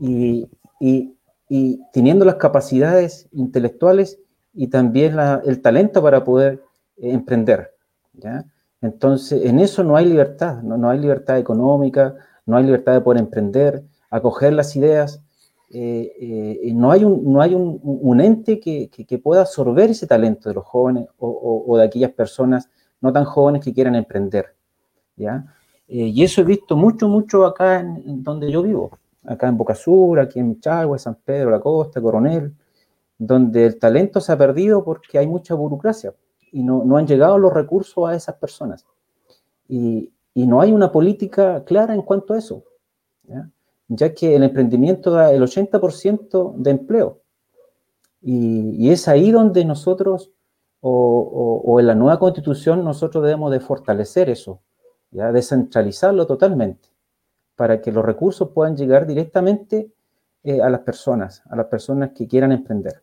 Y, y, y teniendo las capacidades intelectuales y también la, el talento para poder emprender, ¿ya? Entonces, en eso no hay libertad, no, no hay libertad económica, no hay libertad de poder emprender, acoger las ideas, eh, eh, no hay un, no hay un, ente que, pueda absorber ese talento de los jóvenes o, de aquellas personas no tan jóvenes que quieran emprender. ¿ya? Eh, y eso he visto mucho, mucho acá en, donde yo vivo, acá en Boca Sur, aquí en Michagua, San Pedro, La Costa, Coronel, donde el talento se ha perdido porque hay mucha burocracia y no, no han llegado los recursos a esas personas. Y, y no hay una política clara en cuanto a eso, ya, que el emprendimiento da el 80% de empleo. Y, es ahí donde nosotros, o, en la nueva constitución, nosotros debemos de fortalecer eso, ¿ya? descentralizarlo totalmente, para que los recursos puedan llegar directamente eh, a las personas, a las personas que quieran emprender.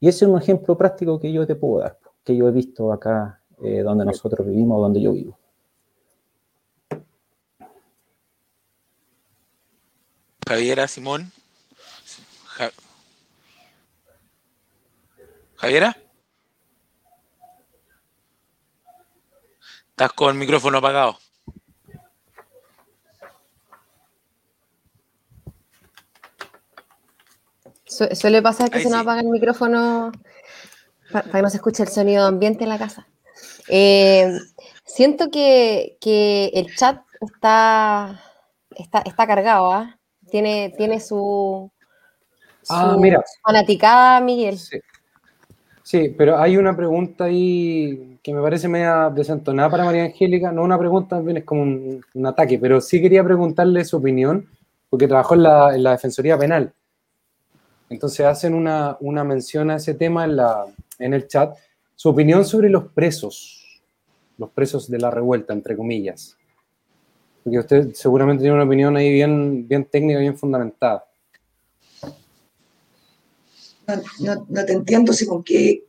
Y ese es un ejemplo práctico que yo te puedo dar, que yo he visto acá eh, donde nosotros vivimos, donde yo vivo. Javiera, Simón. Javiera. Estás con el micrófono apagado. suele pasar que se nos apaga el micrófono para, que no se escuche el sonido ambiente en la casa. Eh, siento que, el chat está, está, está cargado, ¿ah? Tiene, tiene su, ah, mira. fanaticada, Miguel. Sí. pero hay una pregunta ahí que me parece media desentonada para María Angélica. No una pregunta, también es como un, ataque, pero sí quería preguntarle su opinión, porque trabajó en la, en la Defensoría Penal. Entonces hacen una, una, mención a ese tema en, la, en el chat. Su opinión sobre los presos, los presos de la revuelta, entre comillas. Porque usted seguramente tiene una opinión ahí bien, bien técnica, bien fundamentada. No, te entiendo, si con qué...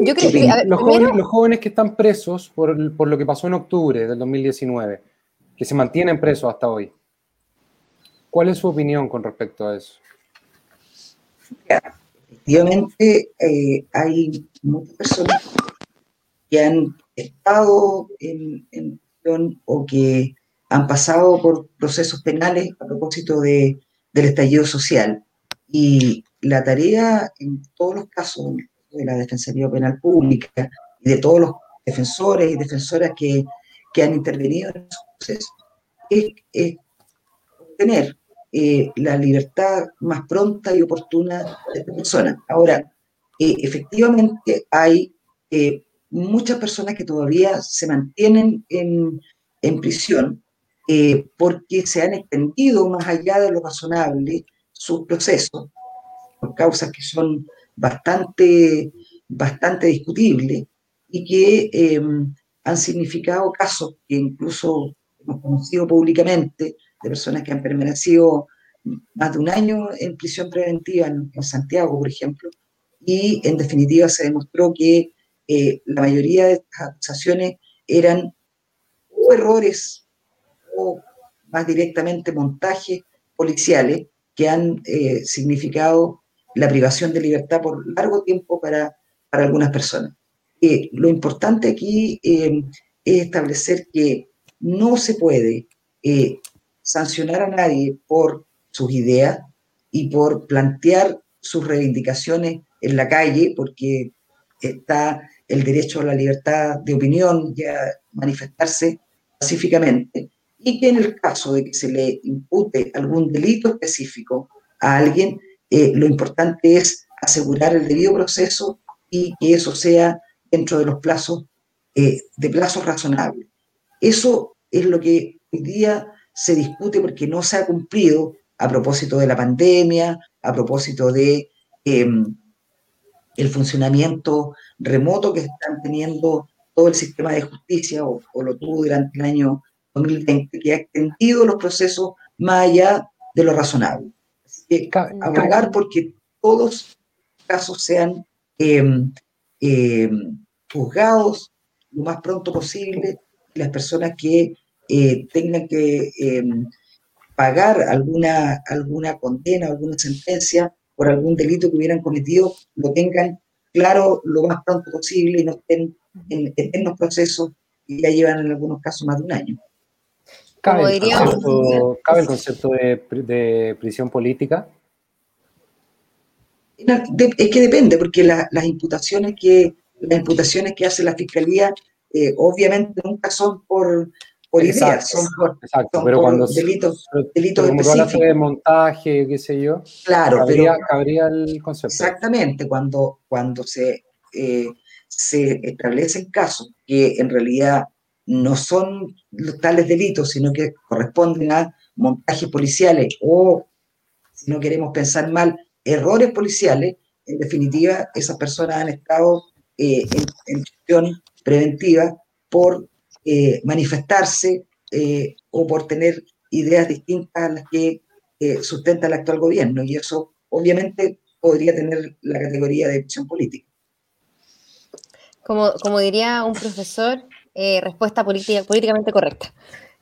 yo creo que, los, jóvenes, los, jóvenes, que están presos por, por, lo que pasó en octubre del 2019, que se mantienen presos hasta hoy, ¿cuál es su opinión con respecto a eso? Efectivamente, eh, hay muchas personas que han estado en, en o que han pasado por procesos penales a propósito de, del estallido social. Y la tarea en todos los casos de la Defensoría Penal Pública y de todos los defensores y defensoras que, que han intervenido en esos procesos es, obtener eh, la libertad más pronta y oportuna de esta persona. Ahora, eh, efectivamente hay eh, muchas personas que todavía se mantienen en, en prisión porque se han extendido más allá de lo razonable sus procesos por causas que son bastante, bastante discutibles y que em, han significado casos que incluso hemos conocido públicamente de personas que han permanecido más de un año en prisión preventiva en, Santiago, por ejemplo, y en definitiva se demostró que eh, la mayoría de estas acusaciones eran errores o más directamente montajes policiales que han eh, significado la privación de libertad por largo tiempo para, para algunas personas. Eh, lo importante aquí es establecer que no se puede sancionar a nadie por sus ideas y por plantear sus reivindicaciones en la calle, porque está el derecho a la libertad de opinión y a manifestarse pacíficamente, y que en el caso de que se le impute algún delito específico a alguien, eh, lo importante es asegurar el debido proceso y que eso sea dentro de los plazos, eh, de plazos razonables. Eso es lo que hoy día se discute porque no se ha cumplido a propósito de la pandemia, a propósito de em, el funcionamiento remoto que están teniendo todo el sistema de justicia o, o, lo tuvo durante el año 2020, que ha extendido los procesos más allá de lo razonable. Abogar porque todos los casos sean em, em, juzgados lo más pronto posible y las personas que eh, tengan que em, pagar alguna, alguna condena, alguna sentencia por algún delito que hubieran cometido, lo tengan claro lo más pronto posible y no estén en eternos procesos y ya llevan en algunos casos más de un año. ¿Cabe, el, concepto, ¿cabe el concepto de, de, prisión política? Es que depende, porque la, las, imputaciones que, las imputaciones que hace la Fiscalía eh, obviamente nunca son por, son por, exacto, son pero por cuando delitos, pero, delitos pero específicos. de montaje, qué sé yo, claro, cabría, pero, cabría el concepto. Exactamente, cuando, cuando se, eh, se establecen casos que en realidad no son tales delitos, sino que corresponden a montajes policiales o, si no queremos pensar mal, errores policiales, en definitiva, esas personas han estado eh, en, gestión preventiva por eh, manifestarse eh, o por tener ideas distintas a las que eh, sustenta el actual gobierno, y eso obviamente podría tener la categoría de acción política. Como, como diría un profesor, respuesta política, políticamente correcta.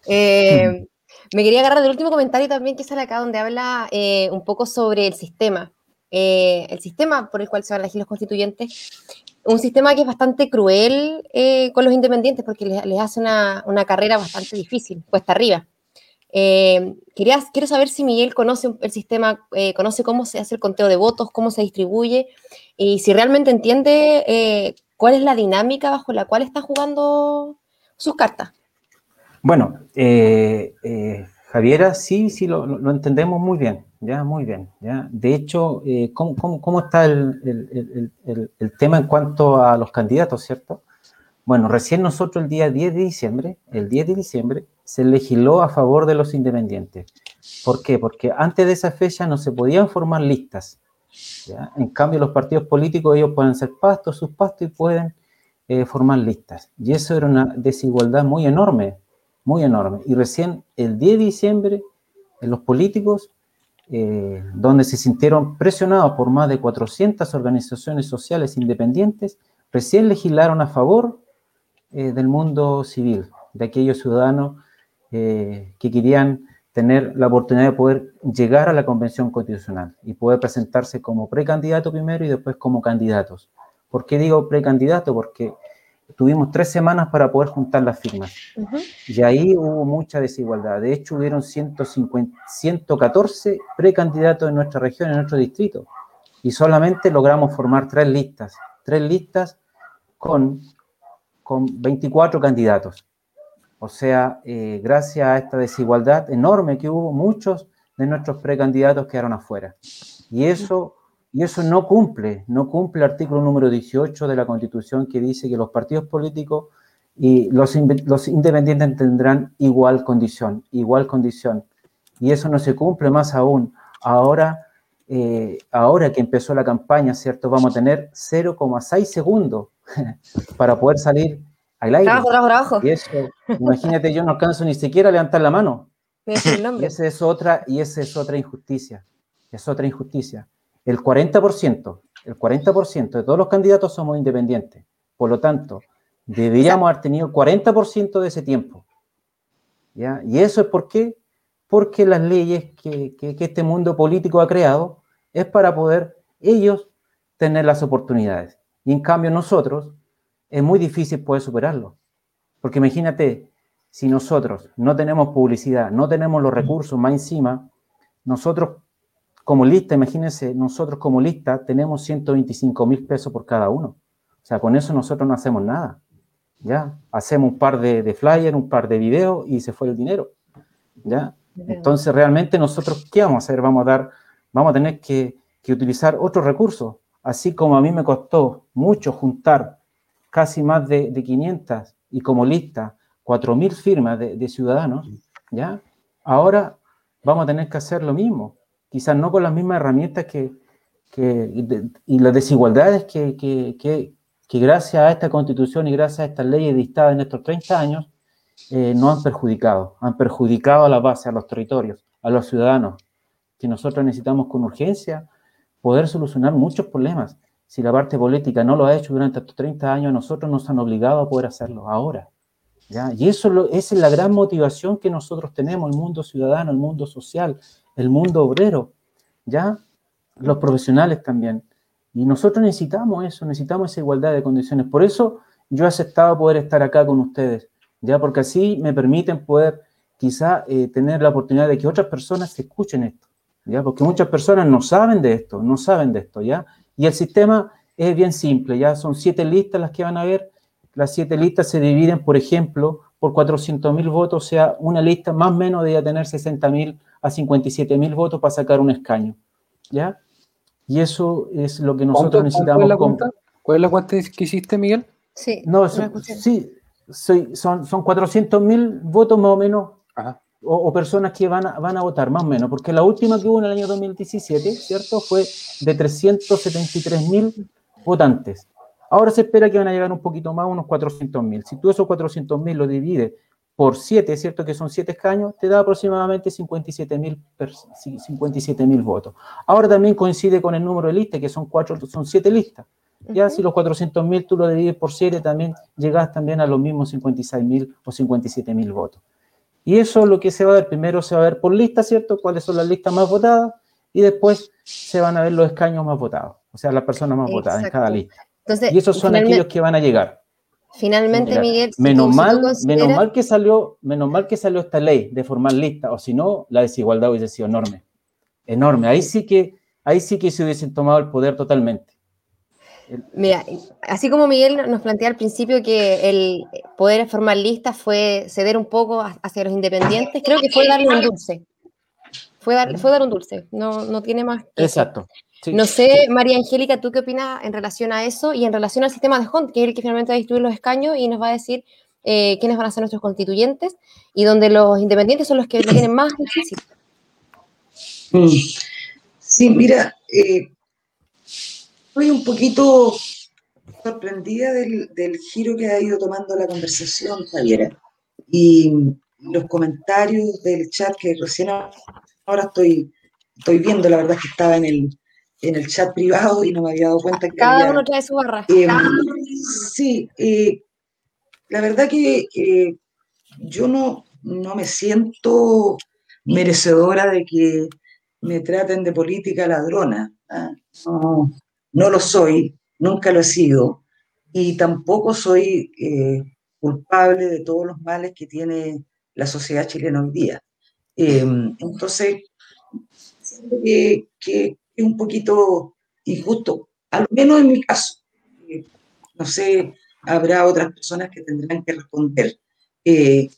Eh, me quería agarrar del último comentario también que sale acá, donde habla un poco sobre el sistema, eh, el sistema por el cual se van a elegir los constituyentes. Un sistema que es bastante cruel eh, con los independientes porque les, hace una, una, carrera bastante difícil, cuesta arriba. quería, quiero saber si Miguel conoce el sistema, conoce cómo se hace el conteo de votos, cómo se distribuye y si realmente entiende ¿Cuál es la dinámica bajo la cual están jugando sus cartas? Bueno, eh, eh, Javiera, sí, sí, lo, entendemos muy bien, ya, muy bien. Ya. De hecho, eh, ¿cómo, cómo, cómo, está el, el, el, el, tema en cuanto a los candidatos, cierto? Bueno, recién nosotros el día 10 de diciembre, el 10 de diciembre, se legisló a favor de los independientes. ¿Por qué? Porque antes de esa fecha no se podían formar listas. ¿ya? En cambio, los partidos políticos, ellos pueden ser pastos, sus pastos y pueden eh, formar listas. Y eso era una desigualdad muy enorme, muy enorme. Y recién el 10 de diciembre, en los políticos, eh, donde se sintieron presionados por más de 400 organizaciones sociales independientes, recién legislaron a favor eh, del mundo civil, de aquellos ciudadanos que querían tener la oportunidad de poder llegar a la convención constitucional y poder presentarse como precandidato primero y después como candidatos. ¿Por qué digo precandidato? Porque tuvimos tres semanas para poder juntar las firmas. Y ahí hubo mucha desigualdad. De hecho, hubieron 150, 114 precandidatos en nuestra región, en nuestro distrito. Y solamente logramos formar tres listas. Tres listas con, con 24 candidatos. O sea, eh, gracias a esta desigualdad enorme que hubo, muchos de nuestros precandidatos quedaron afuera. Y eso y eso no cumple, no cumple el artículo número 18 de la Constitución que dice que los partidos políticos y los, los independientes tendrán igual condición, igual condición. Y eso no se cumple más aún. Ahora, eh, ahora que empezó la campaña, ¿cierto? Vamos a tener 0,6 segundos <laughs> para poder salir al aire. Trabajo, trabajo, trabajo. Y eso, imagínate, yo no alcanzo ni siquiera a levantar la mano. Y esa es otra, y esa es otra injusticia. Es otra injusticia el 40%, el 40% de todos los candidatos somos independientes. Por lo tanto, deberíamos haber tenido el 40% de ese tiempo. ¿ya? Y eso es por qué? Porque las leyes que, que, este mundo político ha creado es para poder ellos tener las oportunidades. Y en cambio nosotros es muy difícil poder superarlo. Porque imagínate, si nosotros no tenemos publicidad, no tenemos los recursos más encima, nosotros como lista, imagínense, nosotros como lista tenemos 125 mil pesos por cada uno. O sea, con eso nosotros no hacemos nada. ¿Ya? Hacemos un par de, de flyers, un par de videos y se fue el dinero. ¿Ya? Entonces, realmente nosotros, ¿qué vamos a hacer? Vamos a dar, vamos a tener que, que utilizar otros recursos. Así como a mí me costó mucho juntar casi más de, de 500 y como lista 4.000 firmas de, de, ciudadanos, ¿ya? Ahora vamos a tener que hacer lo mismo quizás no con las mismas herramientas que, y las desigualdades que, que, gracias a esta constitución y gracias a estas leyes dictadas en estos 30 años eh, no han perjudicado, han perjudicado a la base, a los territorios, a los ciudadanos, que nosotros necesitamos con urgencia poder solucionar muchos problemas. Si la parte política no lo ha hecho durante estos 30 años, nosotros nos han obligado a poder hacerlo ahora. ¿ya? Y eso esa es la gran motivación que nosotros tenemos, el mundo ciudadano, el mundo social, el mundo obrero, ¿ya? Los profesionales también. Y nosotros necesitamos eso, necesitamos esa igualdad de condiciones. Por eso yo he aceptado poder estar acá con ustedes, ¿ya? Porque así me permiten poder quizá eh, tener la oportunidad de que otras personas escuchen esto, ¿ya? Porque muchas personas no saben de esto, no saben de esto, ¿ya? Y el sistema es bien simple, ¿ya? Son siete listas las que van a ver. Las siete listas se dividen, por ejemplo, por 400 mil votos, o sea, una lista más o menos debe tener 60 mil a 57 mil votos para sacar un escaño. ¿Ya? Y eso es lo que nosotros necesitamos. ¿Cuál es la cuenta que hiciste, Miguel? Sí. No, sí, son, son 400 mil votos más o menos, o, personas que van a, van a votar, más o menos, porque la última que hubo en el año 2017, ¿cierto? Fue de 373 mil votantes. Ahora se espera que van a llegar un poquito más, unos 400 mil. Si tú esos 400 mil lo divides por 7, es cierto que son 7 escaños, te da aproximadamente 57 mil votos. Ahora también coincide con el número de listas, que son, cuatro, son 7 listas. Ya si los 400 mil tú lo divides por 7, también llegas también a los mismos 56 mil o 57 mil votos. Y eso es lo que se va a ver. Primero se va a ver por lista, ¿cierto? ¿Cuáles son las listas más votadas? Y después se van a ver los escaños más votados, o sea, las personas más votadas en cada lista. Y esos son aquellos que van a llegar. Finalmente, Miguel. menos, mal, menos, mal que salió, menos mal que salió esta ley de formar lista, o si no, la desigualdad hubiese sido enorme. Enorme. Ahí sí que, ahí sí que se hubiesen tomado el poder totalmente. Mira, así como Miguel nos plantea al principio que el poder formar listas fue ceder un poco hacia los independientes, creo que fue darle un dulce. Fue dar, fue dar un dulce, no, no tiene más. Exacto. No sé, María Angélica, ¿tú qué opinas en relación a eso y en relación al sistema de Hunt, que es el que finalmente va a distribuir los escaños y nos va a decir eh, quiénes van a ser nuestros constituyentes y donde los independientes son los que lo tienen más difícil? Mm. Sí, mira, eh, estoy un poquito sorprendida del, del, giro que ha ido tomando la conversación, Javiera, y los comentarios del chat que recién ahora estoy, estoy viendo, la verdad es que estaba en el, en el chat privado y no me había dado cuenta que cada uno trae su barra. Eh, sí, eh, la verdad que yo no, no me siento merecedora de que me traten de política ladrona. ¿ah? No, no, lo soy, nunca lo he sido, y tampoco soy eh, culpable de todos los males que tiene la sociedad chilena hoy día. Em, entonces, siento que, que, es un poquito injusto, al menos en mi caso. Eh, no sé, habrá otras personas que tendrán que responder. Eh,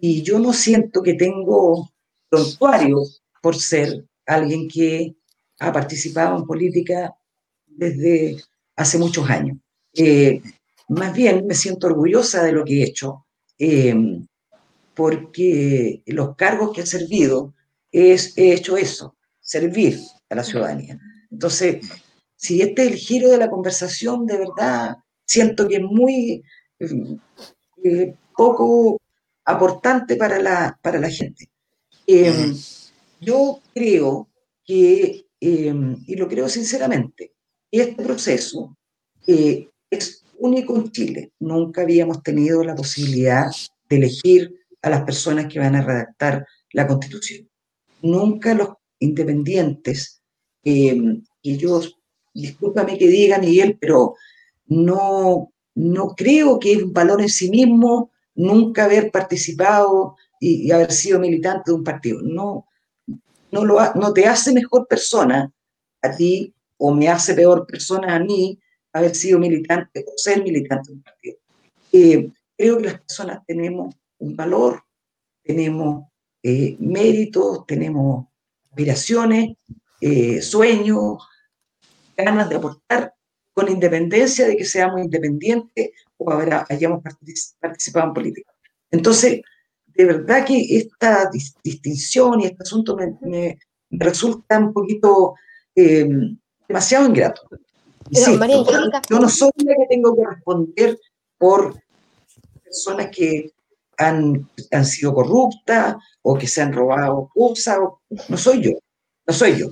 y yo no siento que tengo prontuario por ser alguien que ha participado en política desde hace muchos años. Eh, más bien me siento orgullosa de lo que he hecho, porque los cargos que he servido es, he hecho eso, servir a la ciudadanía. Entonces, si este es el giro de la conversación, de verdad siento que es muy eh, poco aportante para la, para la gente. yo creo que, y lo creo sinceramente, este proceso eh, es único en Chile. Nunca habíamos tenido la posibilidad de elegir a las personas que van a redactar la Constitución. Nunca los independientes, eh, y yo, discúlpame que diga Miguel, pero no, no creo que es un valor en sí mismo nunca haber participado y, haber sido militante de un partido. No, no, lo no te hace mejor persona a ti o me hace peor persona a mí haber sido militante o ser militante de un partido. Eh, creo que las personas tenemos un valor, tenemos eh, méritos, tenemos aspiraciones, eh, sueños, ganas de aportar, con independencia de que seamos independientes o habrá, hayamos participado en política. Entonces, de verdad que esta distinción y este asunto me, resulta un poquito demasiado ingrato. yo no soy la que tengo que responder por personas que han, han sido corruptas o que se han robado cosas. No soy yo, no soy yo.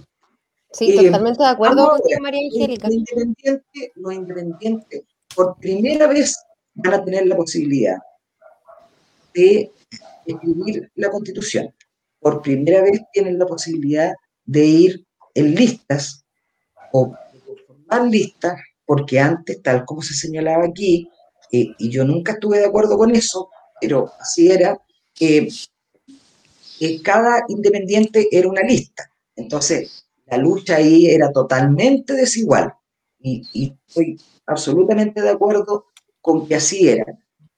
Sí, eh, totalmente de acuerdo con María Angélica. Los independientes, los independientes, por primera vez van a tener la posibilidad de escribir la constitución. Por primera vez tienen la posibilidad de ir en listas o formar listas, porque antes, tal como se señalaba aquí, eh, y yo nunca estuve de acuerdo con eso, pero así era, que cada independiente era una lista. Entonces, la lucha ahí era totalmente desigual. Y, estoy absolutamente de acuerdo con que así era.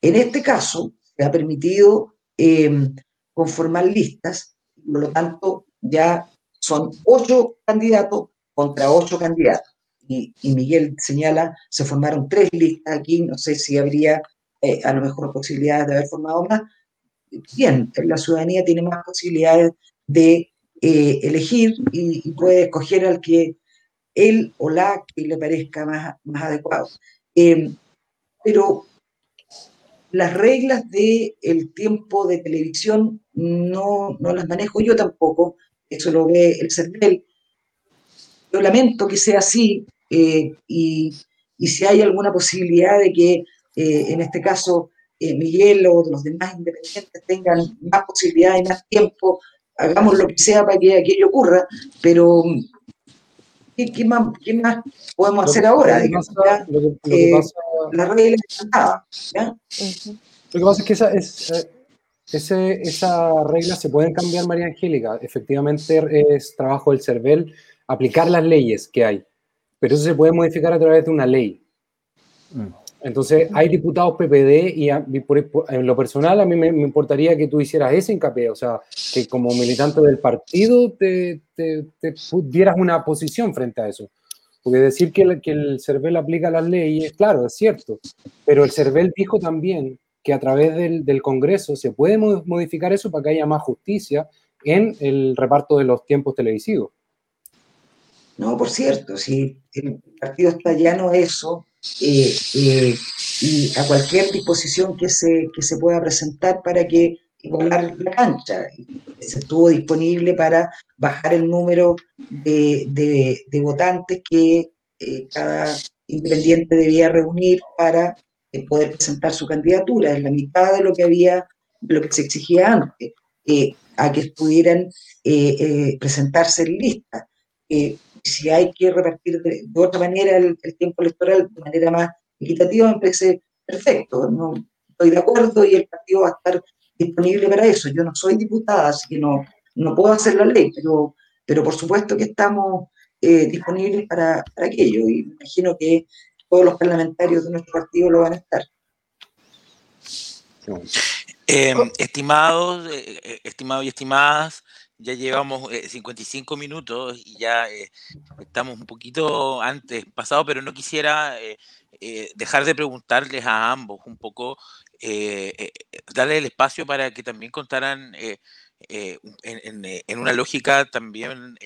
En este caso, se ha permitido eh, conformar listas, por lo tanto, ya son ocho candidatos contra ocho candidatos. Y, Miguel señala, se formaron tres listas aquí, no sé si habría eh, a lo mejor posibilidades de haber formado más. Bien, la ciudadanía tiene más posibilidades de eh, elegir y, puede escoger al que él o la que le parezca más, más adecuado. Em, pero las reglas del el tiempo de televisión no, no, las manejo yo tampoco, eso lo ve el CERVEL, yo lamento que sea así eh, y, si hay alguna posibilidad de que eh, en este caso eh, Miguel o los demás independientes tengan más posibilidad y más tiempo, hagamos lo que sea para que aquello ocurra, pero ¿qué, más, podemos hacer ahora? lo que, pasa, la regla Lo que pasa es que esa, es, esa regla se pueden cambiar, María Angélica. Efectivamente es trabajo del CERVEL aplicar las leyes que hay, pero eso se puede modificar a través de una ley. Mm. Entonces, hay diputados PPD y, en lo personal a mí me, importaría que tú hicieras ese hincapié, o sea, que como militante del partido te, te, dieras una posición frente a eso. Porque decir que el, que el CERVEL aplica las leyes, claro, es cierto, pero el CERVEL dijo también que a través del, del Congreso se puede modificar eso para que haya más justicia en el reparto de los tiempos televisivos. No, por cierto, si el partido está llano a eso, eh, eh, y a cualquier disposición que se, que se pueda presentar para que igualar la cancha. Se estuvo disponible para bajar el número de, de, votantes que eh, cada independiente debía reunir para poder presentar su candidatura. Es la mitad de lo que había, lo que se exigía antes. a que pudieran presentarse en lista. Si hay que repartir de, otra manera el, tiempo electoral de manera más equitativa, me parece perfecto. No estoy de acuerdo y el partido va a estar disponible para eso. Yo no soy diputada, así que no, no puedo hacer la ley, pero, pero por supuesto que estamos eh, disponibles para, aquello y me imagino que todos los parlamentarios de nuestro partido lo van a estar. Em, estimados, eh, eh, estimados y estimadas, ya llevamos 55 minutos y ya estamos un poquito antes pasado, pero no quisiera dejar de preguntarles a ambos un poco, darle el espacio para que también contaran en, en, una lógica también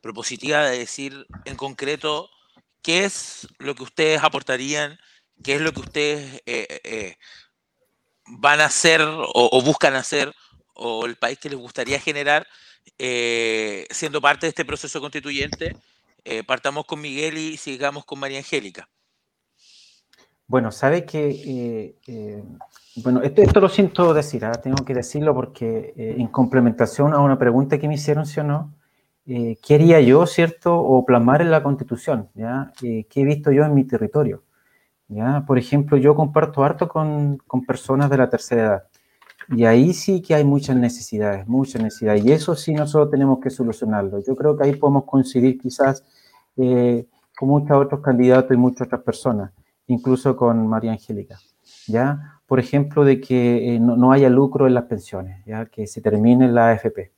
propositiva de decir en concreto qué es lo que ustedes aportarían, qué es lo que ustedes eh, eh, van a hacer o, buscan hacer, o el país que les gustaría generar, eh, siendo parte de este proceso constituyente. partamos con Miguel y sigamos con María Angélica. Bueno, sabe que, bueno, esto, lo siento decir, ¿ah? tengo que decirlo porque en complementación a una pregunta que me hicieron, ¿sí o no? eh, quería yo, ¿cierto?, o plasmar en la Constitución, ¿ya?, eh, que he visto yo en mi territorio, ¿ya? Por ejemplo, yo comparto harto con, con, personas de la tercera edad, y ahí sí que hay muchas necesidades, muchas necesidades, y eso sí nosotros tenemos que solucionarlo. Yo creo que ahí podemos coincidir quizás eh, con muchos otros candidatos y muchas otras personas, incluso con María Angélica, ¿ya? Por ejemplo, de que eh, no, no, haya lucro en las pensiones, ¿ya? Que se termine la AFP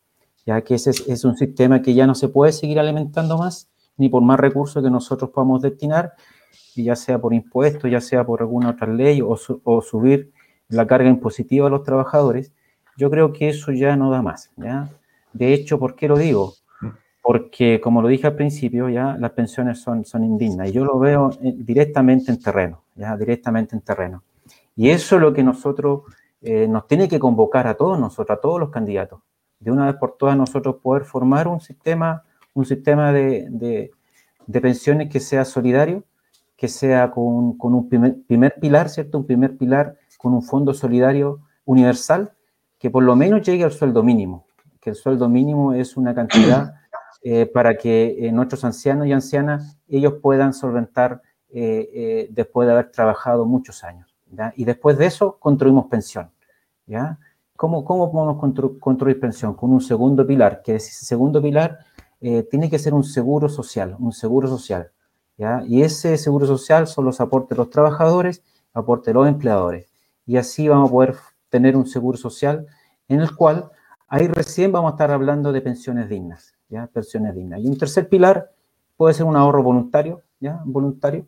ya que ese es, un sistema que ya no se puede seguir alimentando más, ni por más recursos que nosotros podamos destinar, ya sea por impuestos, ya sea por alguna otra ley o, subir la carga impositiva a los trabajadores, yo creo que eso ya no da más. ¿ya? De hecho, ¿por qué lo digo? Porque, como lo dije al principio, ya las pensiones son, son indignas y yo lo veo eh, directamente en terreno, ya directamente en terreno. Y eso es lo que nosotros eh, nos tiene que convocar a todos nosotros, a todos los candidatos, de una vez por todas nosotros poder formar un sistema, un sistema de, pensiones que sea solidario, que sea con, un primer, pilar, ¿cierto? Un primer pilar con un fondo solidario universal que por lo menos llegue al sueldo mínimo, que el sueldo mínimo es una cantidad <clears throat> eh, para que eh, nuestros ancianos y ancianas, ellos puedan solventar eh, después de haber trabajado muchos años. Y después de eso construimos pensión. ¿ya? ¿Cómo, cómo podemos construir pensión? Con un segundo pilar, que ese segundo pilar eh, tiene que ser un seguro social, un seguro social. ¿ya? Y ese seguro social son los aportes de los trabajadores, aportes de los empleadores. Y así vamos a poder tener un seguro social en el cual ahí recién vamos a estar hablando de pensiones dignas, ¿ya? Pensiones dignas. Y un tercer pilar puede ser un ahorro voluntario, ¿ya? Voluntario,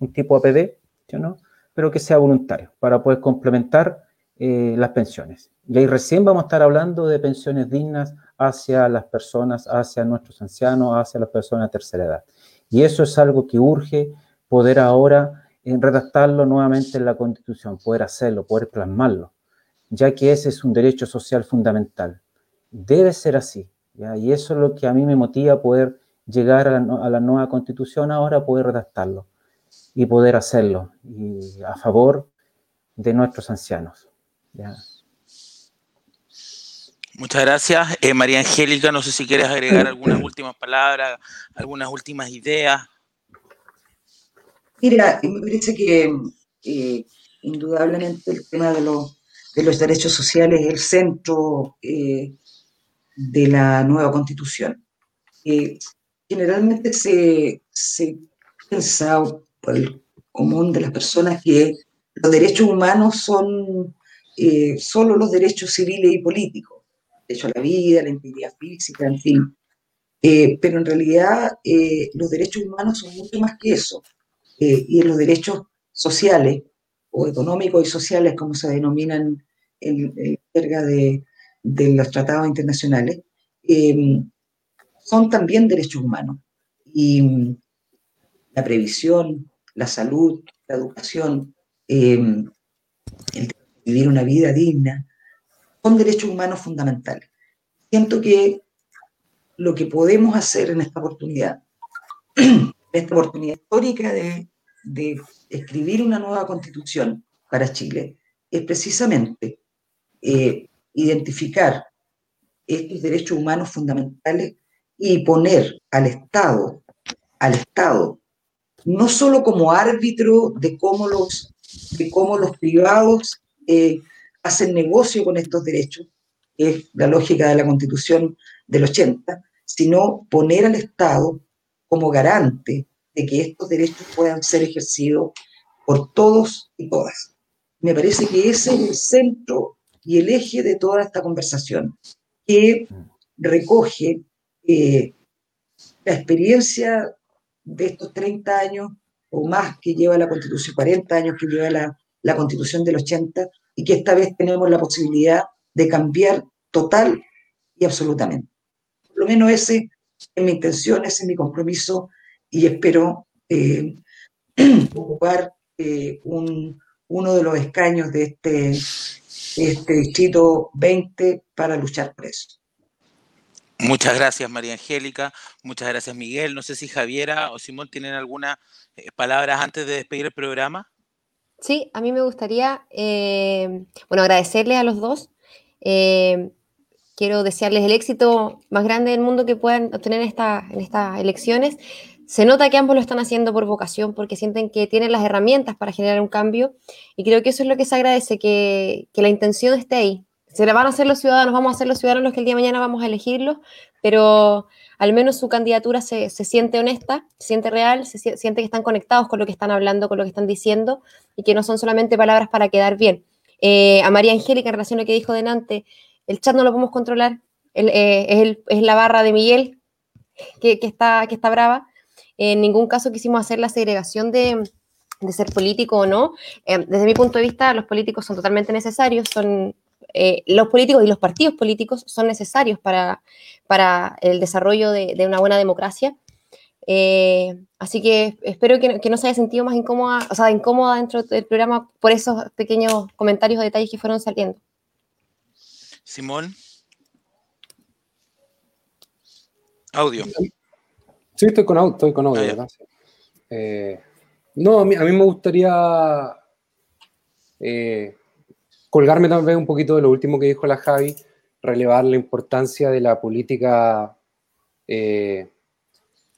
un tipo APD, ¿sí no? Pero que sea voluntario, para poder complementar eh, las pensiones. Y ahí recién vamos a estar hablando de pensiones dignas hacia las personas, hacia nuestros ancianos, hacia las personas de tercera edad. Y eso es algo que urge poder ahora redactarlo nuevamente en la Constitución, poder hacerlo, poder plasmarlo, ya que ese es un derecho social fundamental. Debe ser así, y eso es lo que a mí me motiva poder llegar a la, nueva Constitución ahora, poder redactarlo y poder hacerlo y a favor de nuestros ancianos. Muchas gracias. Eh, María Angélica, no sé si quieres agregar algunas últimas palabras, algunas últimas ideas. Mira, me parece que eh, indudablemente el tema de los, de los derechos sociales es el centro eh, de la nueva constitución. generalmente se, se piensa por el común de las personas que los derechos humanos son solo los derechos civiles y políticos derecho a la vida, la integridad física, en fin. Eh, pero en realidad eh, los derechos humanos son mucho más que eso. Eh, y los derechos sociales, o económicos y sociales, como se denominan en, en de, de, los tratados internacionales, son también derechos humanos. Y la previsión, la salud, la educación, el vivir una vida digna, son derechos humanos fundamentales. Siento que lo que podemos hacer en esta oportunidad, <clears throat> en esta oportunidad histórica de, escribir una nueva constitución para Chile, es precisamente eh, identificar estos derechos humanos fundamentales y poner al Estado, al Estado, no solo como árbitro de cómo los, de cómo los privados eh, hacen negocio con estos derechos, es la lógica de la Constitución del 80, sino poner al Estado como garante de que estos derechos puedan ser ejercidos por todos y todas. Me parece que ese es el centro y el eje de toda esta conversación, que recoge eh, la experiencia de estos 30 años o más que lleva la Constitución, 40 años que lleva la, la Constitución del 80, y que esta vez tenemos la posibilidad de cambiar total y absolutamente. Por lo menos ese es mi intención, ese es mi compromiso y espero eh, <clears throat> ocupar eh, un, uno de los escaños de este, este distrito 20 para luchar por eso. Muchas gracias, María Angélica. Muchas gracias, Miguel. No sé si Javiera o Simón tienen algunas eh, palabras antes de despedir el programa. Sí, a mí me gustaría, eh, bueno, agradecerles a los dos. Eh, quiero desearles el éxito más grande del mundo que puedan obtener en, esta, en estas elecciones. Se nota que ambos lo están haciendo por vocación, porque sienten que tienen las herramientas para generar un cambio, y creo que eso es lo que se agradece, que, la intención esté ahí. Se la van a hacer los ciudadanos, vamos a ser los ciudadanos los que el día de mañana vamos a elegirlos, pero al menos su candidatura se, siente honesta, se siente real, se siente que están conectados con lo que están hablando, con lo que están diciendo y que no son solamente palabras para quedar bien. Eh, a María Angélica, en relación a lo que dijo delante, el chat no lo podemos controlar, eh, es, la barra de Miguel que está brava. En ningún caso quisimos hacer la segregación de, de ser político o no. Eh, desde mi punto de vista, los políticos son totalmente necesarios, son eh, los políticos y los partidos políticos son necesarios para, para el desarrollo de, de una buena democracia. Eh, así que espero que, que, no se haya sentido más incómoda, o sea, incómoda dentro del programa por esos pequeños comentarios o detalles que fueron saliendo. Simón. Audio. Sí, estoy con audio, estoy con audio, ah, eh, no, a mí, a mí, me gustaría eh, colgarme también un poquito de lo último que dijo la Javi, relevar la importancia de la política eh,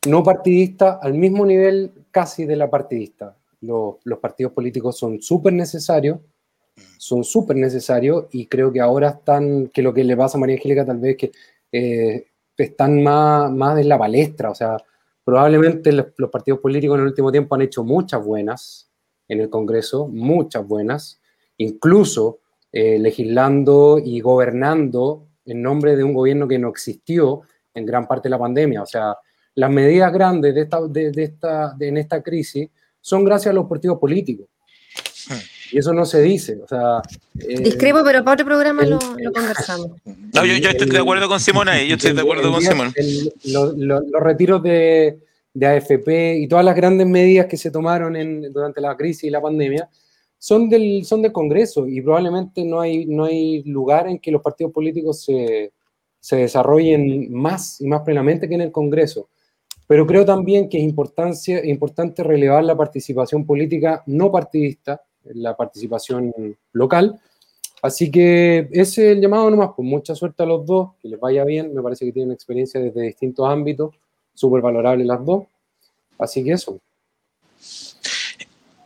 no partidista al mismo nivel casi de la partidista. Los, los partidos políticos son súper necesarios, son súper necesarios y creo que ahora están, que lo que le pasa a María Angélica tal vez que están más, más en la palestra, o sea, probablemente los, partidos políticos en el último tiempo han hecho muchas buenas en el Congreso, muchas buenas, incluso eh, legislando y gobernando en nombre de un gobierno que no existió en gran parte de la pandemia. O sea, las medidas grandes de esta, de, esta, de, en esta crisis son gracias a los partidos políticos. Y eso no se dice. O sea, eh, Discrepo, pero para otro programa el, lo, lo, conversamos. No, yo, yo estoy de acuerdo con Simón ahí. Yo estoy de acuerdo con Simón. Los, los, los retiros de, de, AFP y todas las grandes medidas que se tomaron en, durante la crisis y la pandemia son del, son del Congreso y probablemente no hay, no hay lugar en que los partidos políticos se, se desarrollen más y más plenamente que en el Congreso. Pero creo también que es importancia, importante relevar la participación política no partidista, la participación local. Así que ese es el llamado nomás, pues mucha suerte a los dos, que les vaya bien, me parece que tienen experiencia desde distintos ámbitos, súper valorables las dos. Así que eso,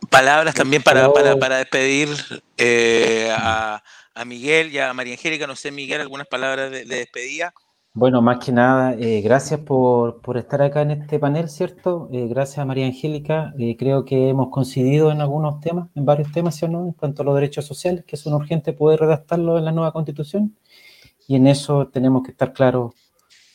palabras también para, para, para despedir eh, a, a, Miguel y a María Angélica. No sé, Miguel, algunas palabras de, de despedida. Bueno, más que nada, eh, gracias por, por, estar acá en este panel, ¿cierto? Eh, gracias María Angélica. Eh, creo que hemos coincidido en algunos temas, en varios temas, ¿sí o no? En cuanto a los derechos sociales, que son urgentes poder redactarlos en la nueva constitución. Y en eso tenemos que estar claros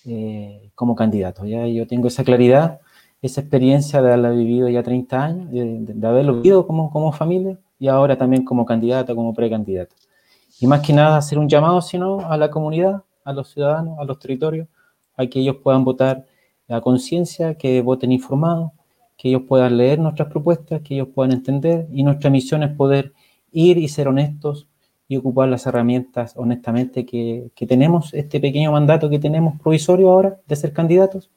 eh, como candidatos. ¿ya? Yo tengo esa claridad esa experiencia de haberla vivido ya 30 años, de, de haberlo vivido como, como familia y ahora también como candidata, como precandidata. Y más que nada hacer un llamado, sino a la comunidad, a los ciudadanos, a los territorios, a que ellos puedan votar a conciencia, que voten informados, que ellos puedan leer nuestras propuestas, que ellos puedan entender y nuestra misión es poder ir y ser honestos y ocupar las herramientas honestamente que, que tenemos, este pequeño mandato que tenemos provisorio ahora de ser candidatos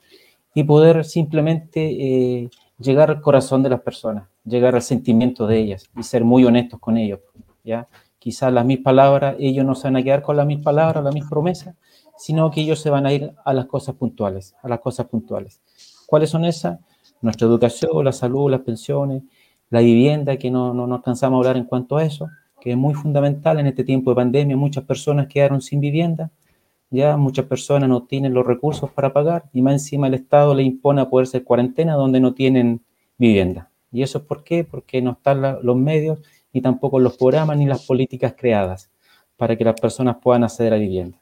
y poder simplemente eh, llegar al corazón de las personas, llegar al sentimiento de ellas y ser muy honestos con ellos, ¿ya? Quizás las mis palabras, ellos no se van a quedar con las mis palabras, las mis promesas, sino que ellos se van a ir a las cosas puntuales, a las cosas puntuales. ¿Cuáles son esas? Nuestra educación, la salud, las pensiones, la vivienda, que no, no, no alcanzamos a hablar en cuanto a eso, que es muy fundamental en este tiempo de pandemia. Muchas personas quedaron sin vivienda, ya muchas personas no tienen los recursos para pagar y más encima el Estado le impone a poder ser cuarentena donde no tienen vivienda. ¿Y eso es por qué? Porque no están los medios ni tampoco los programas ni las políticas creadas para que las personas puedan acceder a vivienda.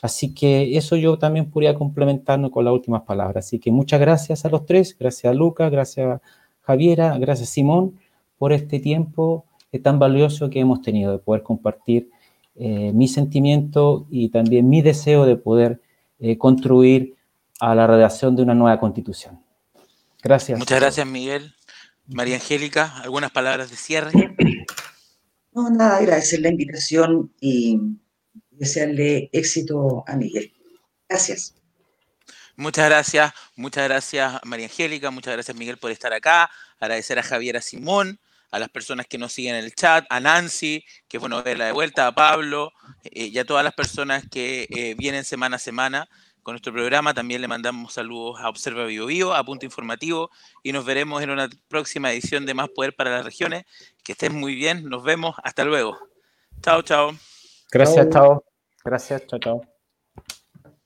Así que eso yo también podría complementarnos con las últimas palabras. Así que muchas gracias a los tres, gracias a Lucas, gracias a Javiera, gracias Simón por este tiempo tan valioso que hemos tenido de poder compartir eh, mi sentimiento y también mi deseo de poder eh, construir a la redacción de una nueva constitución. Gracias. Muchas gracias, Miguel. María Angélica, ¿algunas palabras de cierre? No, nada, agradecer la invitación y desearle éxito a Miguel. Gracias. Muchas gracias, muchas gracias María Angélica, muchas gracias Miguel por estar acá, agradecer a Javiera Simón, a las personas que nos siguen en el chat, a Nancy, que es bueno verla de vuelta, a Pablo eh, y a todas las personas que eh, vienen semana a semana con nuestro programa. También le mandamos saludos a Observa Vivo Vivo, a Punto Informativo y nos veremos en una próxima edición de Más Poder para las Regiones. Que estén muy bien, nos vemos, hasta luego. Chao, chao. Gracias, chao. Gracias, chao, chao.